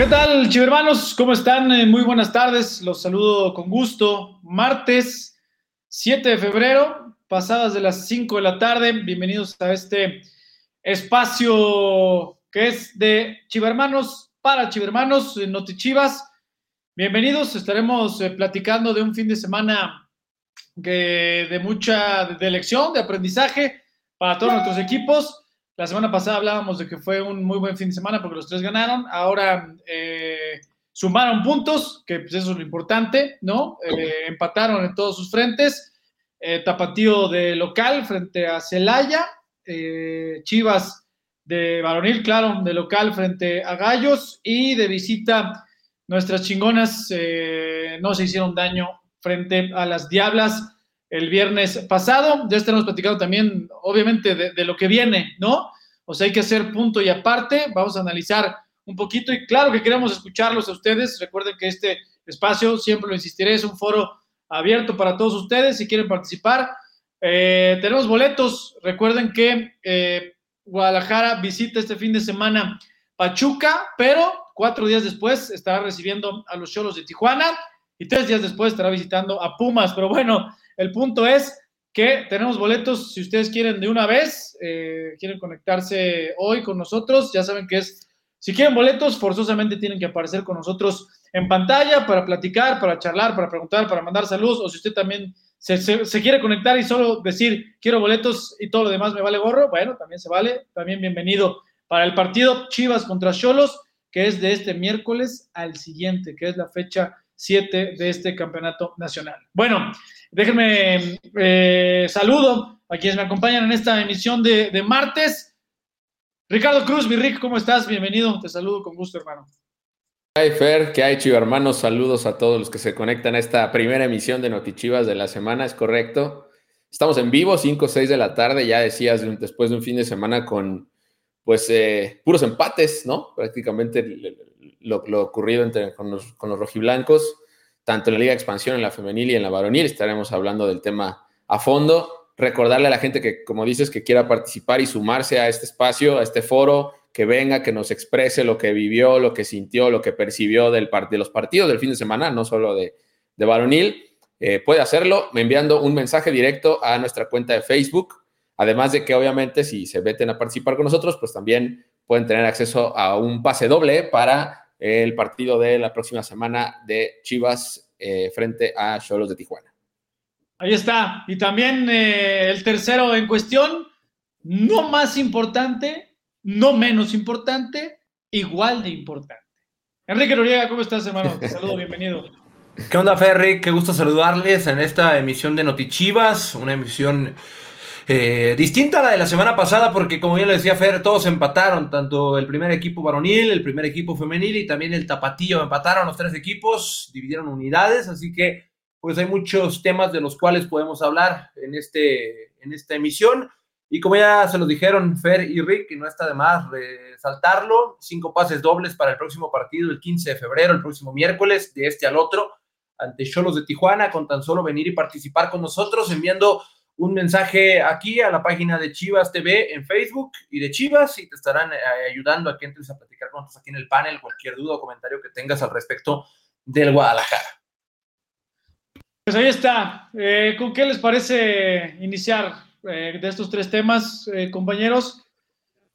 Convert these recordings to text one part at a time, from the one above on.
¿Qué tal, chivermanos? ¿Cómo están? Eh, muy buenas tardes. Los saludo con gusto. Martes 7 de febrero, pasadas de las 5 de la tarde. Bienvenidos a este espacio que es de chivermanos para chivermanos, Notichivas. Bienvenidos. Estaremos eh, platicando de un fin de semana de mucha de elección, de aprendizaje para todos nuestros equipos. La semana pasada hablábamos de que fue un muy buen fin de semana porque los tres ganaron. Ahora eh, sumaron puntos, que pues eso es lo importante, ¿no? Eh, empataron en todos sus frentes. Eh, tapatío de local frente a Celaya. Chivas de varonil, claro, de local frente a Gallos. Y de visita, nuestras chingonas no se hicieron daño frente a las Diablas el viernes pasado. Ya estaremos platicando también, obviamente, de, lo que viene, ¿no? O sea, hay que hacer punto y aparte. Vamos a analizar un poquito y claro que queremos escucharlos a ustedes. Recuerden que este espacio, siempre lo insistiré, es un foro abierto para todos ustedes si quieren participar. Eh, tenemos boletos. Recuerden que eh, Guadalajara visita este fin de semana Pachuca, pero cuatro días después estará recibiendo a los Cholos de Tijuana y tres días después estará visitando a Pumas. Pero bueno, el punto es que tenemos boletos, si ustedes quieren de una vez, eh, quieren conectarse hoy con nosotros, ya saben que es, si quieren boletos, forzosamente tienen que aparecer con nosotros en pantalla para platicar, para charlar, para preguntar, para mandar saludos, o si usted también se, se, quiere conectar y solo decir quiero boletos y todo lo demás me vale gorro, bueno, también se vale, también bienvenido para el partido Chivas contra Cholos, que es de este miércoles al siguiente, que es la fecha 7 de este campeonato nacional. Bueno, déjenme eh, saludo a quienes me acompañan en esta emisión de, martes. Ricardo Cruz, mi Rick, ¿cómo estás? Bienvenido, te saludo con gusto, hermano. Hey Fer, ¿qué hay, Chivo hermanos? Saludos a todos los que se conectan a esta primera emisión de Notichivas de la semana, es correcto. Estamos en vivo, 5 o 6 de la tarde, ya decías, después de un fin de semana con, pues, eh, puros empates, ¿no? Prácticamente lo, ocurrido entre, con, los, con los rojiblancos, tanto en la Liga de Expansión, en la femenil y en la varonil. Estaremos hablando del tema a fondo. Recordarle a la gente que, como dices, que quiera participar y sumarse a este espacio, a este foro, que venga, que nos exprese lo que vivió, lo que sintió, lo que percibió del de los partidos del fin de semana, no solo de, de varonil. Eh, puede hacerlo enviando un mensaje directo a nuestra cuenta de Facebook. Además de que obviamente si se meten a participar con nosotros, pues también pueden tener acceso a un pase doble para el partido de la próxima semana de Chivas eh, frente a Cholos de Tijuana. Ahí está. Y también eh, el tercero en cuestión, no más importante, no menos importante, igual de importante. Enrique Noriega, ¿cómo estás, hermano? Te saludo, bienvenido. ¿Qué onda, Ferry? Qué gusto saludarles en esta emisión de Notichivas, una emisión eh, distinta a la de la semana pasada, porque como ya le decía Fer, todos empataron, tanto el primer equipo varonil, el primer equipo femenil y también el tapatío. Empataron los tres equipos, dividieron unidades, así que pues hay muchos temas de los cuales podemos hablar en, este, en esta emisión. Y como ya se lo dijeron Fer y Rick, y no está de más resaltarlo, cinco pases dobles para el próximo partido el 15 de febrero, el próximo miércoles, de este al otro, ante Cholos de Tijuana, con tan solo venir y participar con nosotros, enviando un mensaje aquí a la página de Chivas TV en Facebook y de Chivas y te estarán eh, ayudando a que entres a platicar con nosotros aquí en el panel cualquier duda o comentario que tengas al respecto del Guadalajara. Pues ahí está. Eh, ¿Con qué les parece iniciar eh, de estos tres temas, compañeros?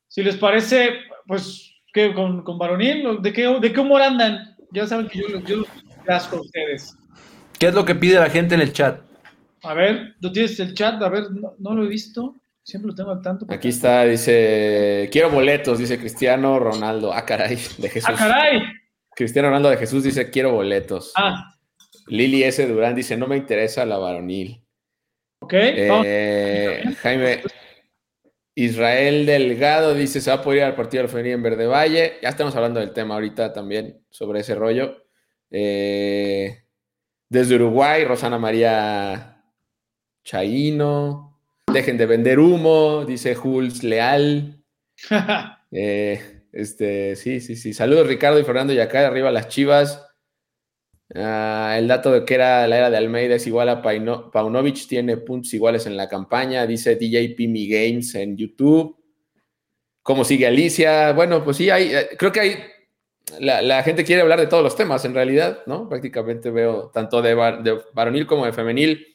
Si les parece, pues, ¿qué, con, con varonil? ¿De qué, ¿De qué humor andan? Ya saben que yo, yo las con ustedes. ¿Qué es lo que pide la gente en el chat? A ver, ¿tú tienes el chat? A ver, no, lo he visto. Siempre lo tengo al tanto. Aquí está, dice, quiero boletos, dice Cristiano Ronaldo. Ah, caray, de Jesús. Ah, caray. Cristiano Ronaldo de Jesús dice, quiero boletos. Ah. Lili S. Durán dice, no me interesa la varonil. Ok. Eh, Jaime Israel Delgado dice, se va a poder ir al partido del femenil en Verde Valle. Ya estamos hablando del tema ahorita también, sobre ese rollo. Eh, desde Uruguay, Rosana María Chaino, dejen de vender humo, dice Jules Leal. Eh, este, sí, sí, sí. Saludos Ricardo y Fernando y acá arriba las chivas. Ah, el dato de que era la era de Almeida es igual a Paunovic, tiene puntos iguales en la campaña, dice DJ Pimi Games en YouTube. ¿Cómo sigue Alicia? Bueno, pues sí, hay, eh, creo que hay la, gente quiere hablar de todos los temas, en realidad, ¿no? Prácticamente veo tanto de, de varonil como de femenil.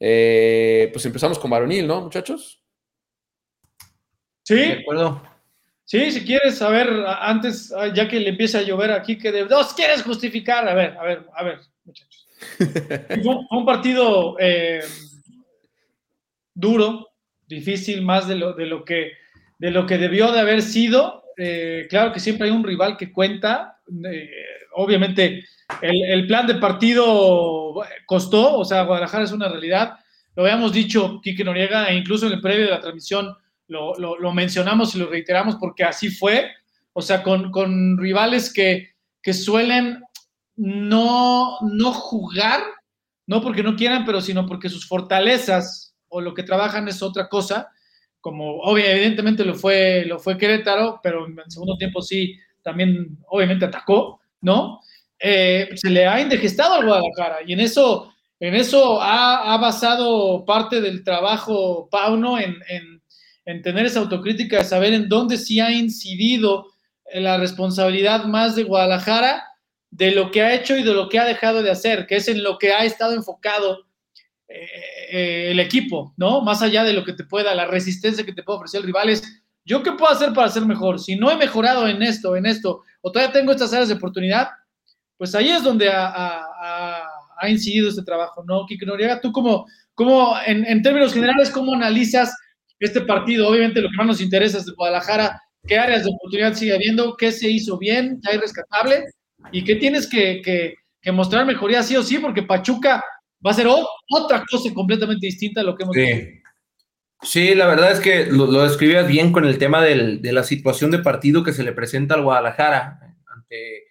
Eh, pues empezamos con varonil, ¿no, muchachos? Sí. De acuerdo. Sí, si quieres, a ver, antes, ya que le empieza a llover aquí, que de dos quieres justificar, a ver, a ver, a ver, muchachos. fue, un partido eh, duro, difícil, más de lo, de lo, que, de lo que debió de haber sido. Eh, claro que siempre hay un rival que cuenta. Eh, obviamente, el, plan de partido costó, o sea, Guadalajara es una realidad. Lo habíamos dicho Quique Noriega, e incluso en el previo de la transmisión lo, lo, mencionamos y lo reiteramos porque así fue. O sea, con, con rivales que, que, suelen no, no jugar, no porque no quieran, pero sino porque sus fortalezas o lo que trabajan es otra cosa como obviamente, evidentemente lo fue, lo fue Querétaro, pero en el segundo tiempo sí, también obviamente atacó, ¿no? Eh, se le ha indigestado al Guadalajara y en eso, en eso ha, basado parte del trabajo Pauno en, en, tener esa autocrítica, saber en dónde sí ha incidido la responsabilidad más de Guadalajara de lo que ha hecho y de lo que ha dejado de hacer, que es en lo que ha estado enfocado eh, eh, el equipo, ¿no? Más allá de lo que te pueda, la resistencia que te puede ofrecer el rival ¿yo qué puedo hacer para ser mejor? Si no he mejorado en esto, en esto, o todavía tengo estas áreas de oportunidad, pues ahí es donde ha, incidido este trabajo, ¿no? Kike Noriega, tú como, como en, términos generales, ¿cómo analizas este partido? Obviamente lo que más nos interesa es de Guadalajara, ¿qué áreas de oportunidad sigue habiendo? ¿Qué se hizo bien? ¿Qué hay rescatable? ¿Y qué tienes que, que, que mostrar mejoría sí o sí? Porque Pachuca va a ser otra cosa completamente distinta a lo que hemos visto. Sí, la verdad es que lo, lo describías bien con el tema del, de la situación de partido que se le presenta al Guadalajara ante,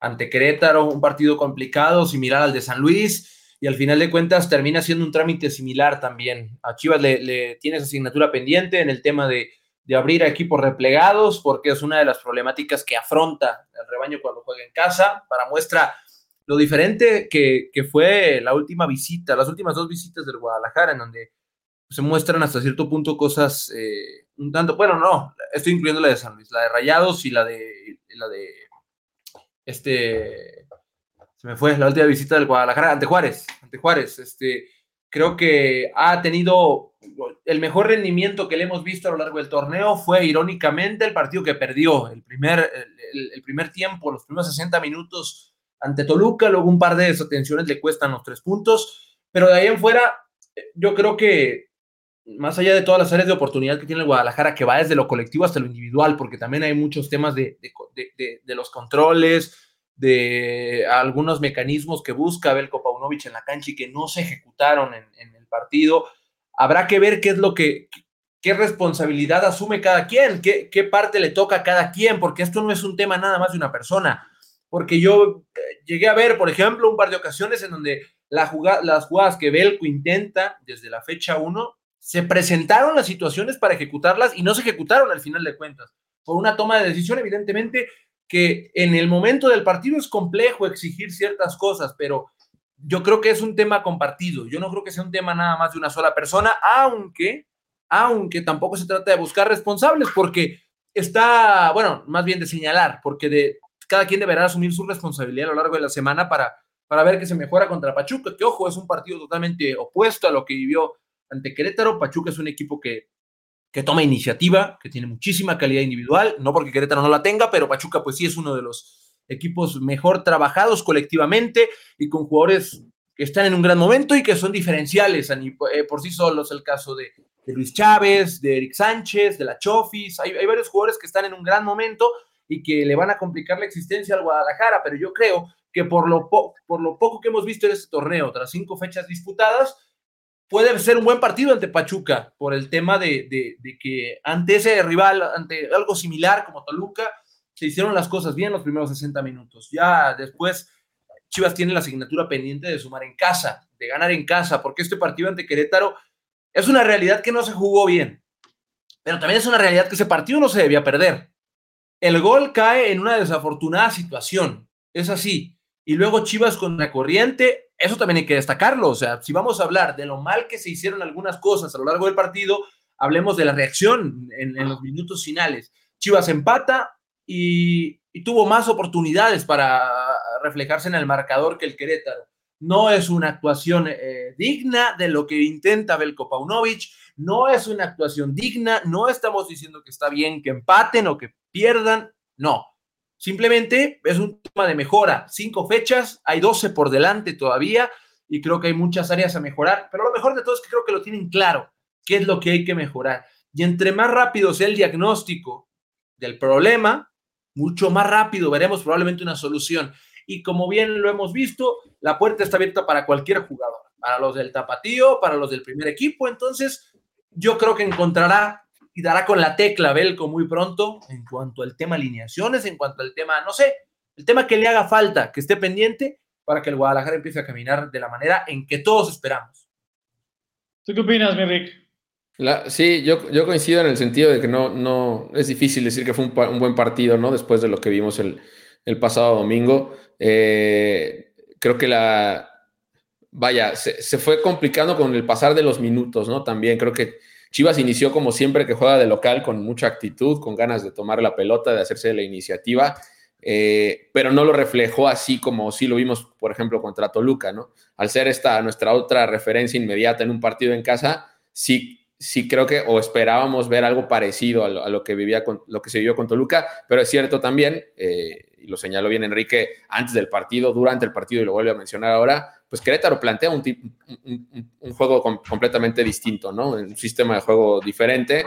ante Querétaro, un partido complicado, similar al de San Luis, y al final de cuentas termina siendo un trámite similar también. A Chivas le, le tiene esa asignatura pendiente en el tema de, de abrir equipos replegados, porque es una de las problemáticas que afronta el rebaño cuando juega en casa. Para muestra, lo diferente que, fue la última visita, las últimas dos visitas del Guadalajara, en donde se muestran hasta cierto punto cosas eh, un tanto, bueno, no, estoy incluyendo la de San Luis, la de Rayados y la de, la de, este, se me fue, la última visita del Guadalajara, ante Juárez, ante Juárez, este, creo que ha tenido el mejor rendimiento que le hemos visto a lo largo del torneo. Fue irónicamente el partido que perdió, el primer, el primer tiempo, los primeros 60 minutos ante Toluca, luego un par de desatenciones le cuestan los tres puntos, pero de ahí en fuera, yo creo que más allá de todas las áreas de oportunidad que tiene el Guadalajara, que va desde lo colectivo hasta lo individual, porque también hay muchos temas de, los controles, de algunos mecanismos que busca Belko Paunovic en la cancha y que no se ejecutaron en, el partido. Habrá que ver qué es lo que, qué responsabilidad asume cada quien, qué, qué parte le toca a cada quien, porque esto no es un tema nada más de una persona porque yo eh, llegué a ver, por ejemplo, un par de ocasiones en donde las jugadas que Belco intenta desde la fecha 1, se presentaron las situaciones para ejecutarlas y no se ejecutaron al final de cuentas, por una toma de decisión, evidentemente, que en el momento del partido es complejo exigir ciertas cosas, pero yo creo que es un tema compartido, yo no creo que sea un tema nada más de una sola persona, aunque, aunque tampoco se trata de buscar responsables, porque está, bueno, más bien de señalar, porque de, cada quien deberá asumir su responsabilidad a lo largo de la semana para, para ver que se mejora contra Pachuca, que ojo, es un partido totalmente opuesto a lo que vivió ante Querétaro. Pachuca es un equipo que, que toma iniciativa, que tiene muchísima calidad individual, no porque Querétaro no la tenga, pero Pachuca pues sí es uno de los equipos mejor trabajados colectivamente y con jugadores que están en un gran momento y que son diferenciales eh, por sí solos. El caso de, Luis Chávez, de Eric Sánchez, de la Chofis, hay, varios jugadores que están en un gran momento y que le van a complicar la existencia al Guadalajara, pero yo creo que por lo, por lo poco que hemos visto en este torneo, tras cinco fechas disputadas, puede ser un buen partido ante Pachuca, por el tema de, que ante ese rival, ante algo similar como Toluca, se hicieron las cosas bien los primeros 60 minutos. Ya después Chivas tiene la asignatura pendiente de sumar en casa, de ganar en casa, porque este partido ante Querétaro es una realidad que no se jugó bien, pero también es una realidad que ese partido no se debía perder. El gol cae en una desafortunada situación, es así. Y luego Chivas con la corriente, eso también hay que destacarlo. O sea, si vamos a hablar de lo mal que se hicieron algunas cosas a lo largo del partido, hablemos de la reacción en, los minutos finales. Chivas empata y, tuvo más oportunidades para reflejarse en el marcador que el Querétaro. No es una actuación eh, digna de lo que intenta Belko Paunovic, no es una actuación digna, no estamos diciendo que está bien que empaten o que pierdan, no. Simplemente es un tema de mejora. Cinco fechas, hay 12 por delante todavía y creo que hay muchas áreas a mejorar, pero lo mejor de todo es que creo que lo tienen claro, qué es lo que hay que mejorar. Y entre más rápido sea el diagnóstico del problema, mucho más rápido veremos probablemente una solución. Y como bien lo hemos visto, la puerta está abierta para cualquier jugador, para los del tapatío, para los del primer equipo. Entonces, yo creo que encontrará y dará con la tecla Belco muy pronto en cuanto al tema alineaciones, en cuanto al tema, no sé, el tema que le haga falta, que esté pendiente para que el Guadalajara empiece a caminar de la manera en que todos esperamos. ¿Tú qué opinas, mi sí, yo, yo, coincido en el sentido de que no, no es difícil decir que fue un, buen partido, ¿no? Después de lo que vimos el, pasado domingo. Eh, creo que la. Vaya, se, se, fue complicando con el pasar de los minutos, ¿no? También creo que Chivas inició como siempre que juega de local con mucha actitud, con ganas de tomar la pelota, de hacerse la iniciativa eh, pero no lo reflejó así como sí lo vimos, por ejemplo, contra Toluca, ¿no? Al ser esta nuestra otra referencia inmediata en un partido en casa, sí, sí creo que o esperábamos ver algo parecido a lo, que vivía con, lo que se vivió con Toluca, pero es cierto también, eh, y lo señaló bien Enrique antes del partido, durante el partido y lo vuelve a mencionar ahora, pues Querétaro plantea un, un, juego completamente distinto, ¿no? Un sistema de juego diferente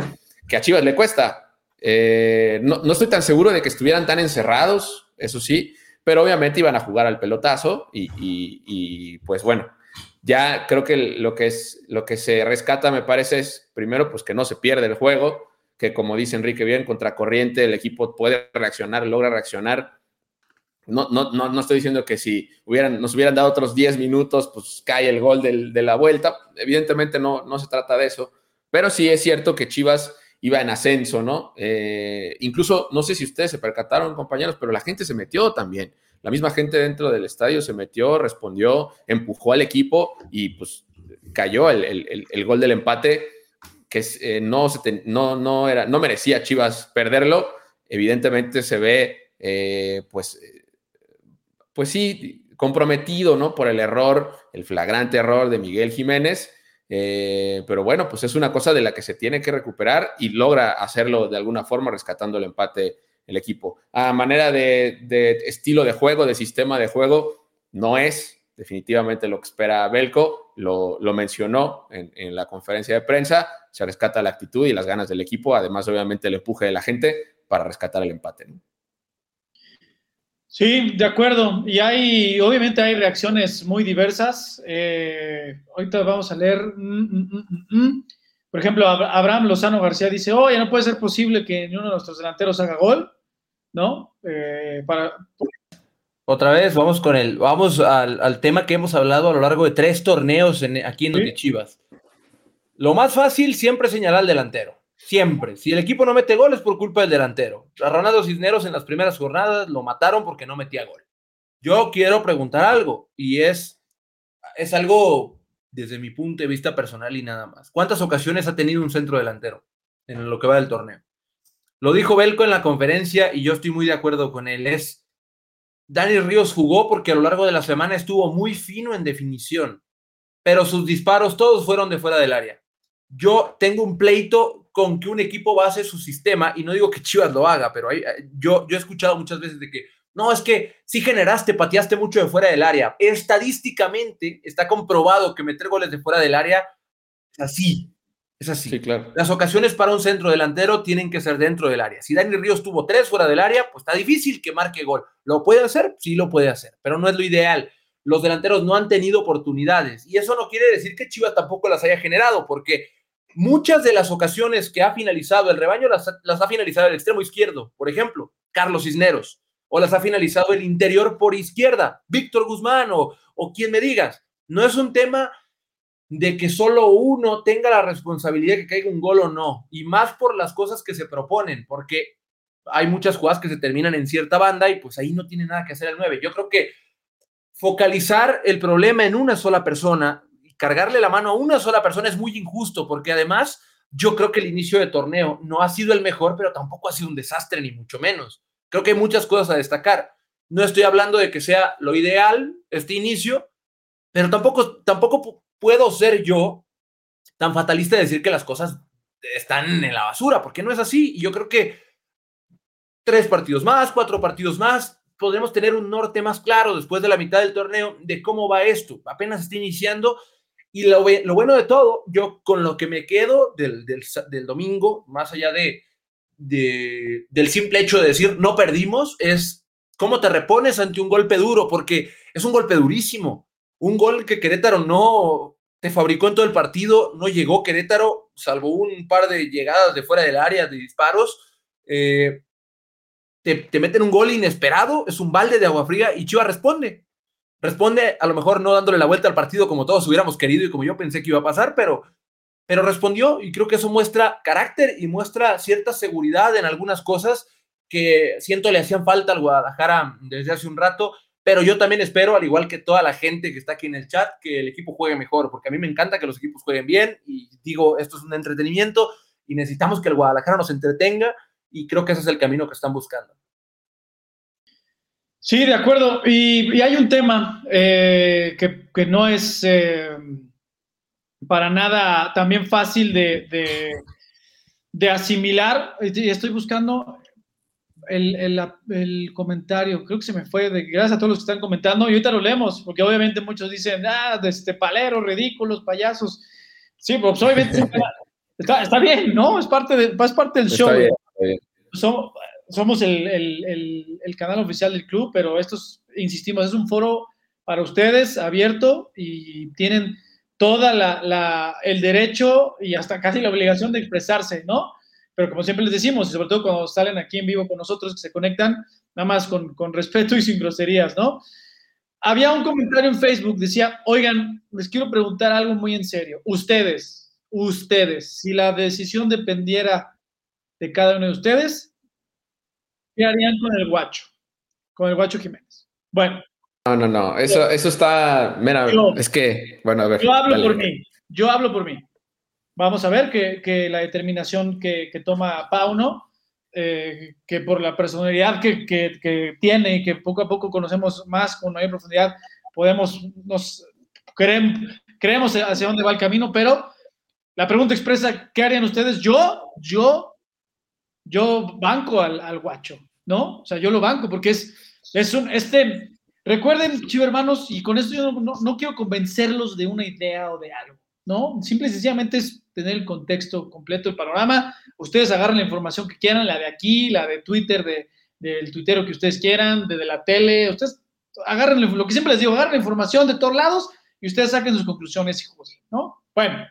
que a Chivas le cuesta, eh, no, estoy tan seguro de que estuvieran tan encerrados, eso sí, pero obviamente iban a jugar al pelotazo y, pues bueno, ya creo que lo que, es, lo que se rescata me parece es primero pues que no se pierde el juego, que como dice Enrique bien, contracorriente el equipo puede reaccionar, logra reaccionar. No, no, no, estoy diciendo que si hubieran, nos hubieran dado otros 10 minutos, pues cae el gol de la vuelta. Evidentemente no, no se trata de eso, pero sí es cierto que Chivas iba en ascenso, ¿no? Eh, incluso, no sé si ustedes se percataron, compañeros, pero la gente se metió también. La misma gente dentro del estadio se metió, respondió, empujó al equipo y pues cayó el, gol del empate, que eh, no, no, no, era, no merecía Chivas perderlo. Evidentemente se ve, eh, pues, pues sí, comprometido, ¿no? Por el error, el flagrante error de Miguel Jiménez eh, pero bueno, pues es una cosa de la que se tiene que recuperar y logra hacerlo de alguna forma rescatando el empate el equipo. A manera de, estilo de juego, de sistema de juego, no es definitivamente lo que espera Belco, lo, mencionó en, en, la conferencia de prensa, se rescata la actitud y las ganas del equipo, además obviamente el empuje de la gente para rescatar el empate. ¿no? Sí, de acuerdo. Y hay, obviamente hay reacciones muy diversas. Eh, ahorita vamos a leer. Mm, mm, mm, Por ejemplo, Abraham Lozano García dice, oye, no puede ser posible que ni uno de nuestros delanteros haga gol, ¿no? Eh, para... Otra vez, vamos con el, vamos al, tema que hemos hablado a lo largo de tres torneos en, aquí en Chivas. Lo más fácil siempre señalar al delantero. Siempre. Si el equipo no mete goles por culpa del delantero. A Ronaldo Cisneros en las primeras jornadas lo mataron porque no metía gol. Yo quiero preguntar algo y es, es algo desde mi punto de vista personal y nada más. ¿Cuántas ocasiones ha tenido un centro delantero en lo que va del torneo? Lo dijo Belco en la conferencia y yo estoy muy de acuerdo con él. Es Dani Ríos jugó porque a lo largo de la semana estuvo muy fino en definición, pero sus disparos todos fueron de fuera del área. Yo tengo un pleito con que un equipo base su sistema, y no digo que Chivas lo haga, pero eh, yo, yo he escuchado muchas veces de que, no, es que si generaste, pateaste mucho de fuera del área. Estadísticamente está comprobado que meter goles de fuera del área es así. Es así. claro. Las ocasiones para un centro delantero tienen que ser dentro del área. Si Dani Ríos tuvo tres fuera del área, pues está difícil que marque gol. ¿Lo puede hacer? Sí, lo puede hacer, pero no es lo ideal. Los delanteros no han tenido oportunidades y eso no quiere decir que Chivas tampoco las haya generado, porque Muchas de las ocasiones que ha finalizado el rebaño las, ha finalizado el extremo izquierdo, por ejemplo, Carlos Cisneros, o las ha finalizado el interior por izquierda, Víctor Guzmán o, o quien me digas. No es un tema de que solo uno tenga la responsabilidad de que caiga un gol o no, y más por las cosas que se proponen, porque hay muchas jugadas que se terminan en cierta banda y pues ahí no tiene nada que hacer el 9. Yo creo que focalizar el problema en una sola persona cargarle la mano a una sola persona es muy injusto, porque además yo creo que el inicio de torneo no ha sido el mejor, pero tampoco ha sido un desastre, ni mucho menos. Creo que hay muchas cosas a destacar. No estoy hablando de que sea lo ideal este inicio, pero tampoco, tampoco puedo ser yo tan fatalista de decir que las cosas están en la basura, porque no es así. Y yo creo que tres partidos más, cuatro partidos más, podremos tener un norte más claro después de la mitad del torneo de cómo va esto. Apenas está iniciando. Y lo, bueno de todo, yo con lo que me quedo del, domingo, más allá de, de, del simple hecho de decir no perdimos, es cómo te repones ante un golpe duro, porque es un golpe durísimo. Un gol que Querétaro no te fabricó en todo el partido, no llegó Querétaro, salvo un par de llegadas de fuera del área, de disparos. Eh, te, meten un gol inesperado, es un balde de agua fría y Chivas responde. Responde, a lo mejor no dándole la vuelta al partido como todos hubiéramos querido y como yo pensé que iba a pasar, pero, pero respondió y creo que eso muestra carácter y muestra cierta seguridad en algunas cosas que siento le hacían falta al Guadalajara desde hace un rato pero yo también espero, al igual que toda la gente que está aquí en el chat, que el equipo juegue mejor, porque a mí me encanta que los equipos jueguen bien y digo, esto es un entretenimiento y necesitamos que el Guadalajara nos entretenga y creo que ese es el camino que están buscando. Sí, de acuerdo. Y, hay un tema eh, que, no es eh, para nada también fácil de, de, de asimilar. Estoy buscando el, comentario, creo que se me fue, de, gracias a todos los que están comentando, y ahorita lo leemos, porque obviamente muchos dicen, ah, de este palero, ridículos, payasos. Sí, pues obviamente está, bien, ¿no? Es parte, de, es parte del show. Somos, el, canal oficial del club, pero esto insistimos, es un foro para ustedes abierto y tienen toda la, el derecho y hasta casi la obligación de expresarse, ¿no? pero como siempre les decimos, y sobre todo cuando salen aquí en vivo con nosotros, que se conectan, nada más con, con respeto y sin groserías, ¿no? Había un comentario en Facebook, decía, oigan, les quiero preguntar algo muy en serio. Ustedes, ustedes, si la decisión dependiera de cada uno de ustedes, ¿qué harían con el guacho? Con el guacho Jiménez. Bueno. No, no, no, eso, eso está, mira, es que, bueno, a ver. Yo hablo por mí, yo hablo por mí. Vamos a ver que, la determinación que, toma Pauno, eh, que por la personalidad que, tiene y que poco a poco conocemos más con mayor profundidad, podemos, nos creemos, creemos hacia dónde va el camino, pero la pregunta expresa, ¿qué harían ustedes? Yo, yo, yo banco al, guacho, ¿no? O sea, yo lo banco porque es, es un, este, recuerden, chivo hermanos, y con esto yo no, no quiero convencerlos de una idea o de algo, ¿no? Simple y sencillamente es tener el contexto completo, el panorama. Ustedes agarren la información que quieran, la de aquí, la de Twitter, de, del tuitero que ustedes quieran, de, la tele. Ustedes agarren lo que siempre les digo, agarren la información de todos lados y ustedes saquen sus conclusiones, hijos, ¿no? Bueno,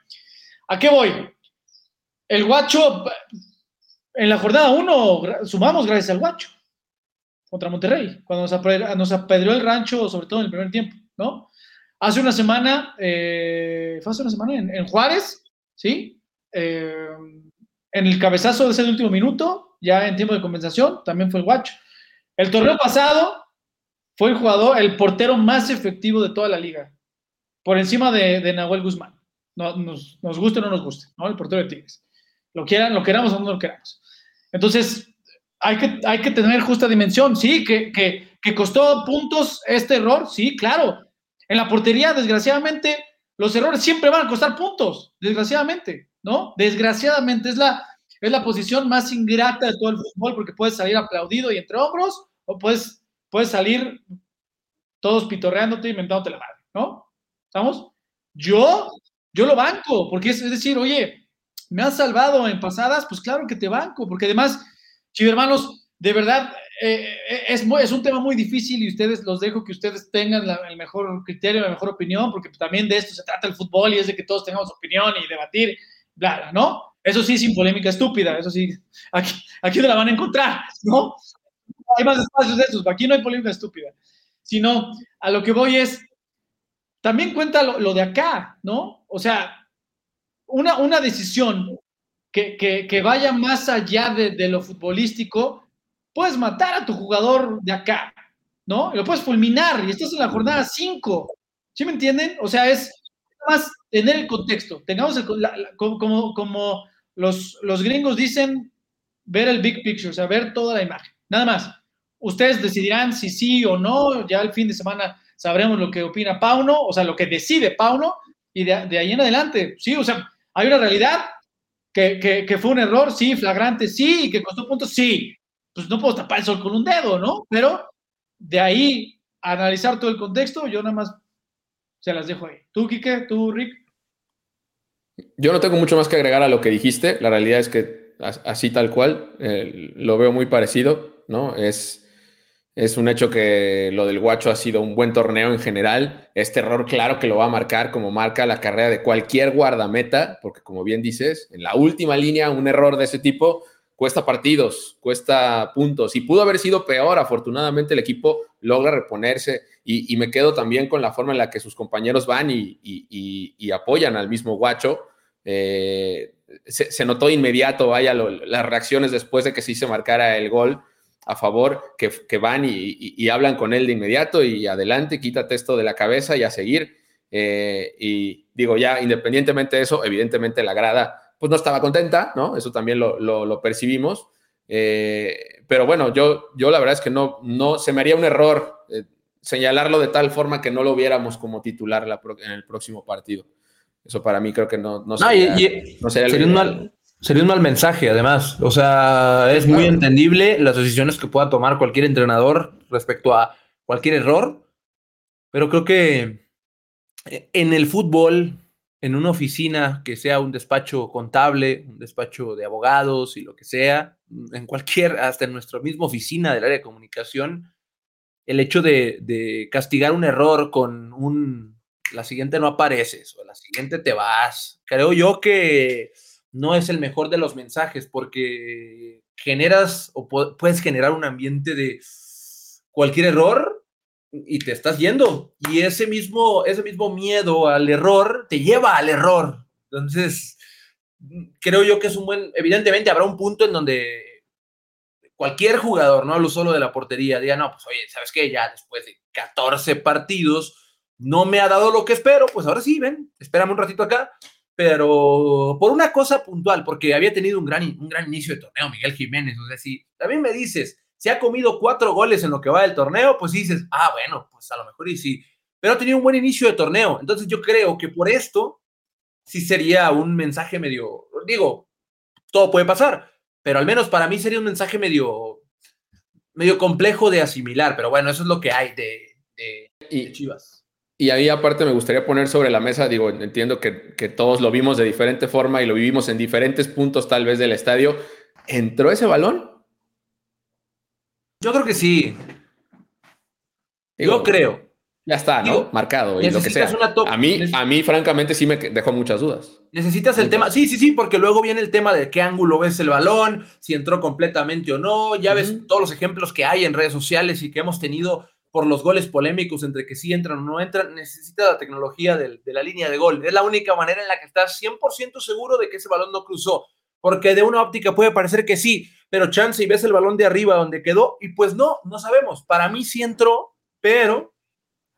¿a qué voy? El guacho, en la jornada 1 sumamos gracias al guacho contra Monterrey, cuando nos, apedreó el rancho, sobre todo en el primer tiempo, ¿no? Hace una semana, eh, fue hace una semana en Juárez, ¿sí? Eh, en el cabezazo de ese último minuto, ya en tiempo de compensación, también fue el guacho. El torneo pasado fue el jugador, el portero más efectivo de toda la liga, por encima de, Nahuel Guzmán. No, nos, guste o no nos guste, ¿no? El portero de Tigres. Lo quieran, lo queramos o no lo queramos. Entonces, hay que, hay que tener justa dimensión, sí, que, que, que costó puntos este error, sí, claro. En la portería, desgraciadamente, los errores siempre van a costar puntos, desgraciadamente, ¿no? Desgraciadamente es la, es la posición más ingrata de todo el fútbol porque puedes salir aplaudido y entre hombros o puedes, puedes salir todos pitorreándote y inventándote la madre, ¿no? ¿Estamos? Yo, yo lo banco, porque es, decir, oye, me has salvado en pasadas, pues claro que te banco, porque además, hermanos, de verdad, eh, eh, es, es un tema muy difícil y ustedes los dejo que ustedes tengan el mejor criterio, la mejor opinión, porque también de esto se trata el fútbol y es de que todos tengamos opinión y debatir, bla, ¿no? Eso sí, sin polémica estúpida, eso sí, aquí, aquí no la van a encontrar, ¿no? Hay más espacios de esos, aquí no hay polémica estúpida, sino a lo que voy es, también cuenta lo, de acá, ¿no? O sea, una, una decisión que, que, vaya más allá de, de lo futbolístico, puedes matar a tu jugador de acá, ¿no? lo puedes fulminar y estás en la jornada 5. ¿Sí me entienden? O sea, es más tener el contexto. Tengamos el, como, como los, los gringos dicen, ver el big picture, o sea, ver toda la imagen. Nada más. ustedes decidirán si sí o no, ya el fin de semana sabremos lo que opina Pauno, o sea, lo que decide Pauno, y de, ahí en adelante, sí, o sea, hay una realidad que, que, fue un error, sí, flagrante, sí, que costó puntos, sí, pues no puedo tapar el sol con un dedo, ¿no? Pero de ahí analizar todo el contexto, yo nada más se las dejo ahí. ¿Tú, Quique? ¿Tú, Rick? Yo no tengo mucho más que agregar a lo que dijiste. La realidad es que así tal cual, eh, lo veo muy parecido, ¿no? Es, es un hecho que lo del Guacho ha sido un buen torneo en general. Este error, claro que lo va a marcar como marca la carrera de cualquier guardameta, porque como bien dices, en la última línea un error de ese tipo cuesta partidos, cuesta puntos y pudo haber sido peor. Afortunadamente el equipo logra reponerse y, me quedo también con la forma en la que sus compañeros van y, apoyan al mismo guacho. Eh, se, notó inmediato, vaya, las reacciones después de que sí se marcara el gol a favor, que, van y, hablan con él de inmediato y adelante, quítate esto de la cabeza y a seguir. Eh, y digo, ya independientemente de eso, evidentemente la grada pues no estaba contenta, ¿no? Eso también lo, percibimos. Eh, pero bueno, yo, yo la verdad es que no, no se me haría un error eh, señalarlo de tal forma que no lo viéramos como titular en el próximo partido. Eso para mí creo que no, no sería, sería, un mal, sería un mal mensaje, además. O sea, es muy entendible las decisiones que pueda tomar cualquier entrenador respecto a cualquier error, pero creo que en el fútbol en una oficina que sea un despacho contable, un despacho de abogados y lo que sea, en cualquier, hasta en nuestra misma oficina del área de comunicación, el hecho de, castigar un error con un, la siguiente no apareces o la siguiente te vas, creo yo que no es el mejor de los mensajes porque generas o puedes generar un ambiente de cualquier error y te estás yendo. Y ese mismo, ese mismo miedo al error te lleva al error. Entonces, creo yo que es un buen, evidentemente habrá un punto en donde cualquier jugador, no hablo solo de la portería, diga, no, pues oye, ¿sabes qué? Ya después de 14 partidos no me ha dado lo que espero, pues ahora sí, ven, espérame un ratito acá. Pero por una cosa puntual, porque había tenido un gran, un gran inicio de torneo, Miguel Jiménez, o sea, si también me dices, si ha comido cuatro goles en lo que va del torneo, pues dices, ah, bueno, pues a lo mejor y sí. Pero ha tenido un buen inicio de torneo. Entonces yo creo que por esto sí sería un mensaje medio, digo, todo puede pasar, pero al menos para mí sería un mensaje medio, medio complejo de asimilar. Pero bueno, eso es lo que hay de, y, Chivas. Y ahí aparte me gustaría poner sobre la mesa, digo, entiendo que, que todos lo vimos de diferente forma y lo vivimos en diferentes puntos tal vez del estadio. ¿Entró ese balón? Yo creo que sí. Yo creo. Ya está, ¿no? Marcado y lo que sea. a, mí, a mí, francamente, sí me dejó muchas dudas. Necesitas el tema. Sí, sí, sí, porque luego viene el tema de qué ángulo ves el balón, si entró completamente o no. Ya ves todos los ejemplos que hay en redes sociales y que hemos tenido por los goles polémicos entre que sí entran o no entran. Necesitas la tecnología de, la línea de gol. Es la única manera en la que estás 100% seguro de que ese balón no cruzó. Porque de una óptica puede parecer que sí, pero chance y ves el balón de arriba donde quedó y pues no, no sabemos. Para mí sí entró, pero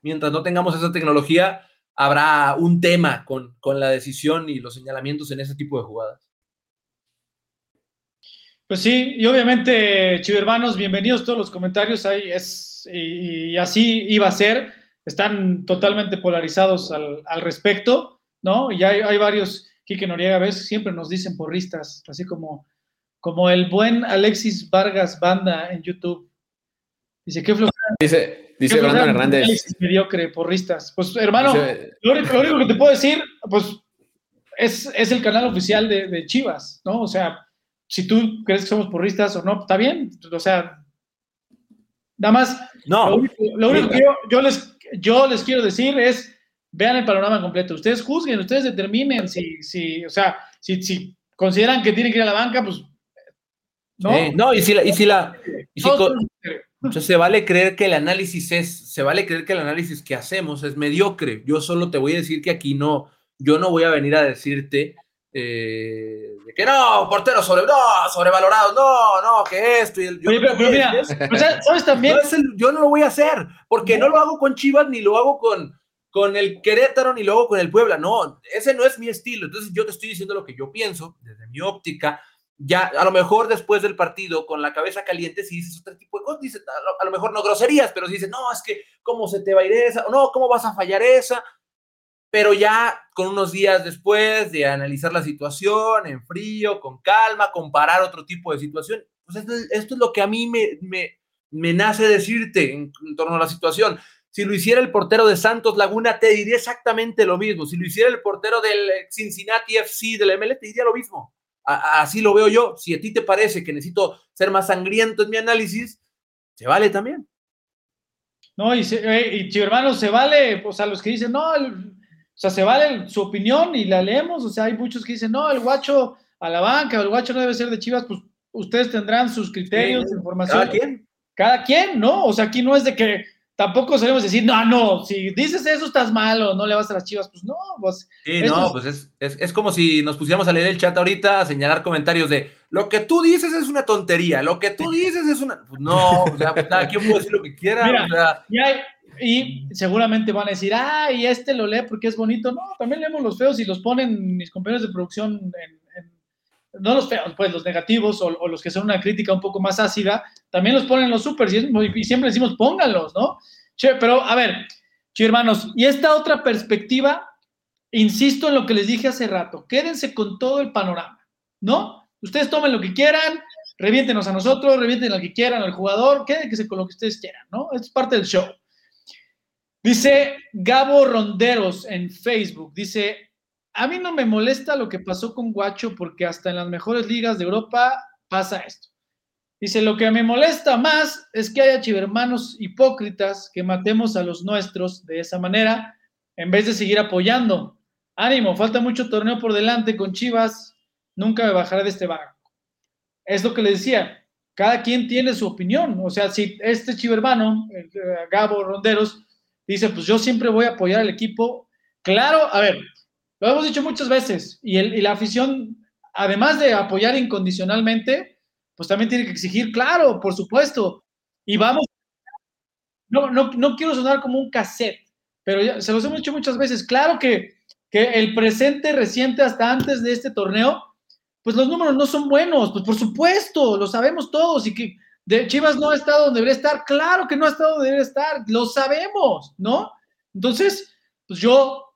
mientras no tengamos esa tecnología, habrá un tema con, la decisión y los señalamientos en ese tipo de jugadas. Pues sí, y obviamente, chivermanos, bienvenidos todos los comentarios. Ahí es, y, así iba a ser. Están totalmente polarizados al, respecto, ¿no? Y hay, hay varios Quique Noriega, ves, siempre nos dicen porristas, así como, como el buen Alexis Vargas Banda en YouTube. Dice, ¿qué flojera? Dice, dice Brandon Hernández. Alexis mediocre, porristas. Pues, hermano, lo, único, que te puedo decir, pues, es, es el canal oficial de, Chivas, ¿no? O sea, si tú crees que somos porristas o no, está bien. O sea, nada más. No. Lo único, que yo, les, yo les quiero decir es vean el panorama completo. Ustedes juzguen, ustedes determinen si, si o sea, si, si consideran que tienen que ir a la banca, pues. No, no y si la. Y si la se vale creer que el análisis es. Se vale creer que el análisis que hacemos es mediocre. Yo solo te voy a decir que aquí no. Yo no voy a venir a decirte. Eh, que no, portero sobre, no, sobrevalorado, no, no, que esto y el. Yo, pero, mira, ¿sabes también? yo no lo voy a hacer, porque no lo hago con Chivas ni lo hago con, con el Querétaro ni luego con el Puebla. No, ese no es mi estilo. Entonces yo te estoy diciendo lo que yo pienso desde mi óptica, ya a lo mejor después del partido, con la cabeza caliente, si dices otro tipo de cosas, dices, a lo, mejor no groserías, pero si dices, no, es que, ¿cómo se te va a ir esa? O no, ¿cómo vas a fallar esa? Pero ya con unos días después de analizar la situación en frío, con calma, comparar otro tipo de situación, pues esto, esto es lo que a mí me, me, me nace decirte en, torno a la situación. Si lo hiciera el portero de Santos Laguna, te diría exactamente lo mismo. Si lo hiciera el portero del Cincinnati FC del ML, te diría lo mismo así lo veo yo. Si a ti te parece que necesito ser más sangriento en mi análisis, se vale también. No, y, se, y hermano, se vale, o sea, los que dicen, no, o sea, se vale su opinión y la leemos, o sea, hay muchos que dicen, no, el guacho a la banca, el guacho no debe ser de Chivas, pues ustedes tendrán sus criterios, información. Cada quien. Cada quien, ¿no? O sea, aquí no es de que tampoco solemos decir, no, no, si dices eso estás mal o no le vas a las chivas, pues no, pues. Sí, no, pues es, como si nos pusiéramos a leer el chat ahorita, a señalar comentarios de lo que tú dices es una tontería, lo que tú dices es una. Pues no, o sea, pues cada quien puede decir lo que quiera. y, seguramente van a decir, ah, y este lo lee porque es bonito. No, también leemos los feos y los ponen mis compañeros de producción en no los feos, pues los negativos o, los que son una crítica un poco más ácida, también los ponen los supers y, siempre decimos pónganlos, ¿no? Che, pero a ver, che, hermanos, y esta otra perspectiva, insisto en lo que les dije hace rato, quédense con todo el panorama, ¿no? Ustedes tomen lo que quieran, reviéntenos a nosotros, revienten lo que quieran al jugador, quédense con lo que ustedes quieran, ¿no? Es parte del show. Dice Gabo Ronderos en Facebook, dice, a mí no me molesta lo que pasó con Guacho porque hasta en las mejores ligas de Europa pasa esto. Dice, lo que me molesta más es que haya chivermanos hipócritas que matemos a los nuestros de esa manera en vez de seguir apoyando. Ánimo, falta mucho torneo por delante con Chivas, nunca me bajaré de este barco. Es lo que le decía, cada quien tiene su opinión. O sea, si este chivermano, Gabo Ronderos, dice, pues yo siempre voy a apoyar al equipo. Claro, a ver, lo hemos dicho muchas veces, y, la afición, además de apoyar incondicionalmente, pues también tiene que exigir, claro, por supuesto. Y vamos, no, no, no quiero sonar como un cassette, pero ya, se los hemos dicho muchas veces, claro que, que el presente reciente hasta antes de este torneo, pues los números no son buenos, pues por supuesto, lo sabemos todos, y que de Chivas no ha estado donde debería estar, claro que no ha estado donde debería estar, lo sabemos, ¿no? Entonces, pues yo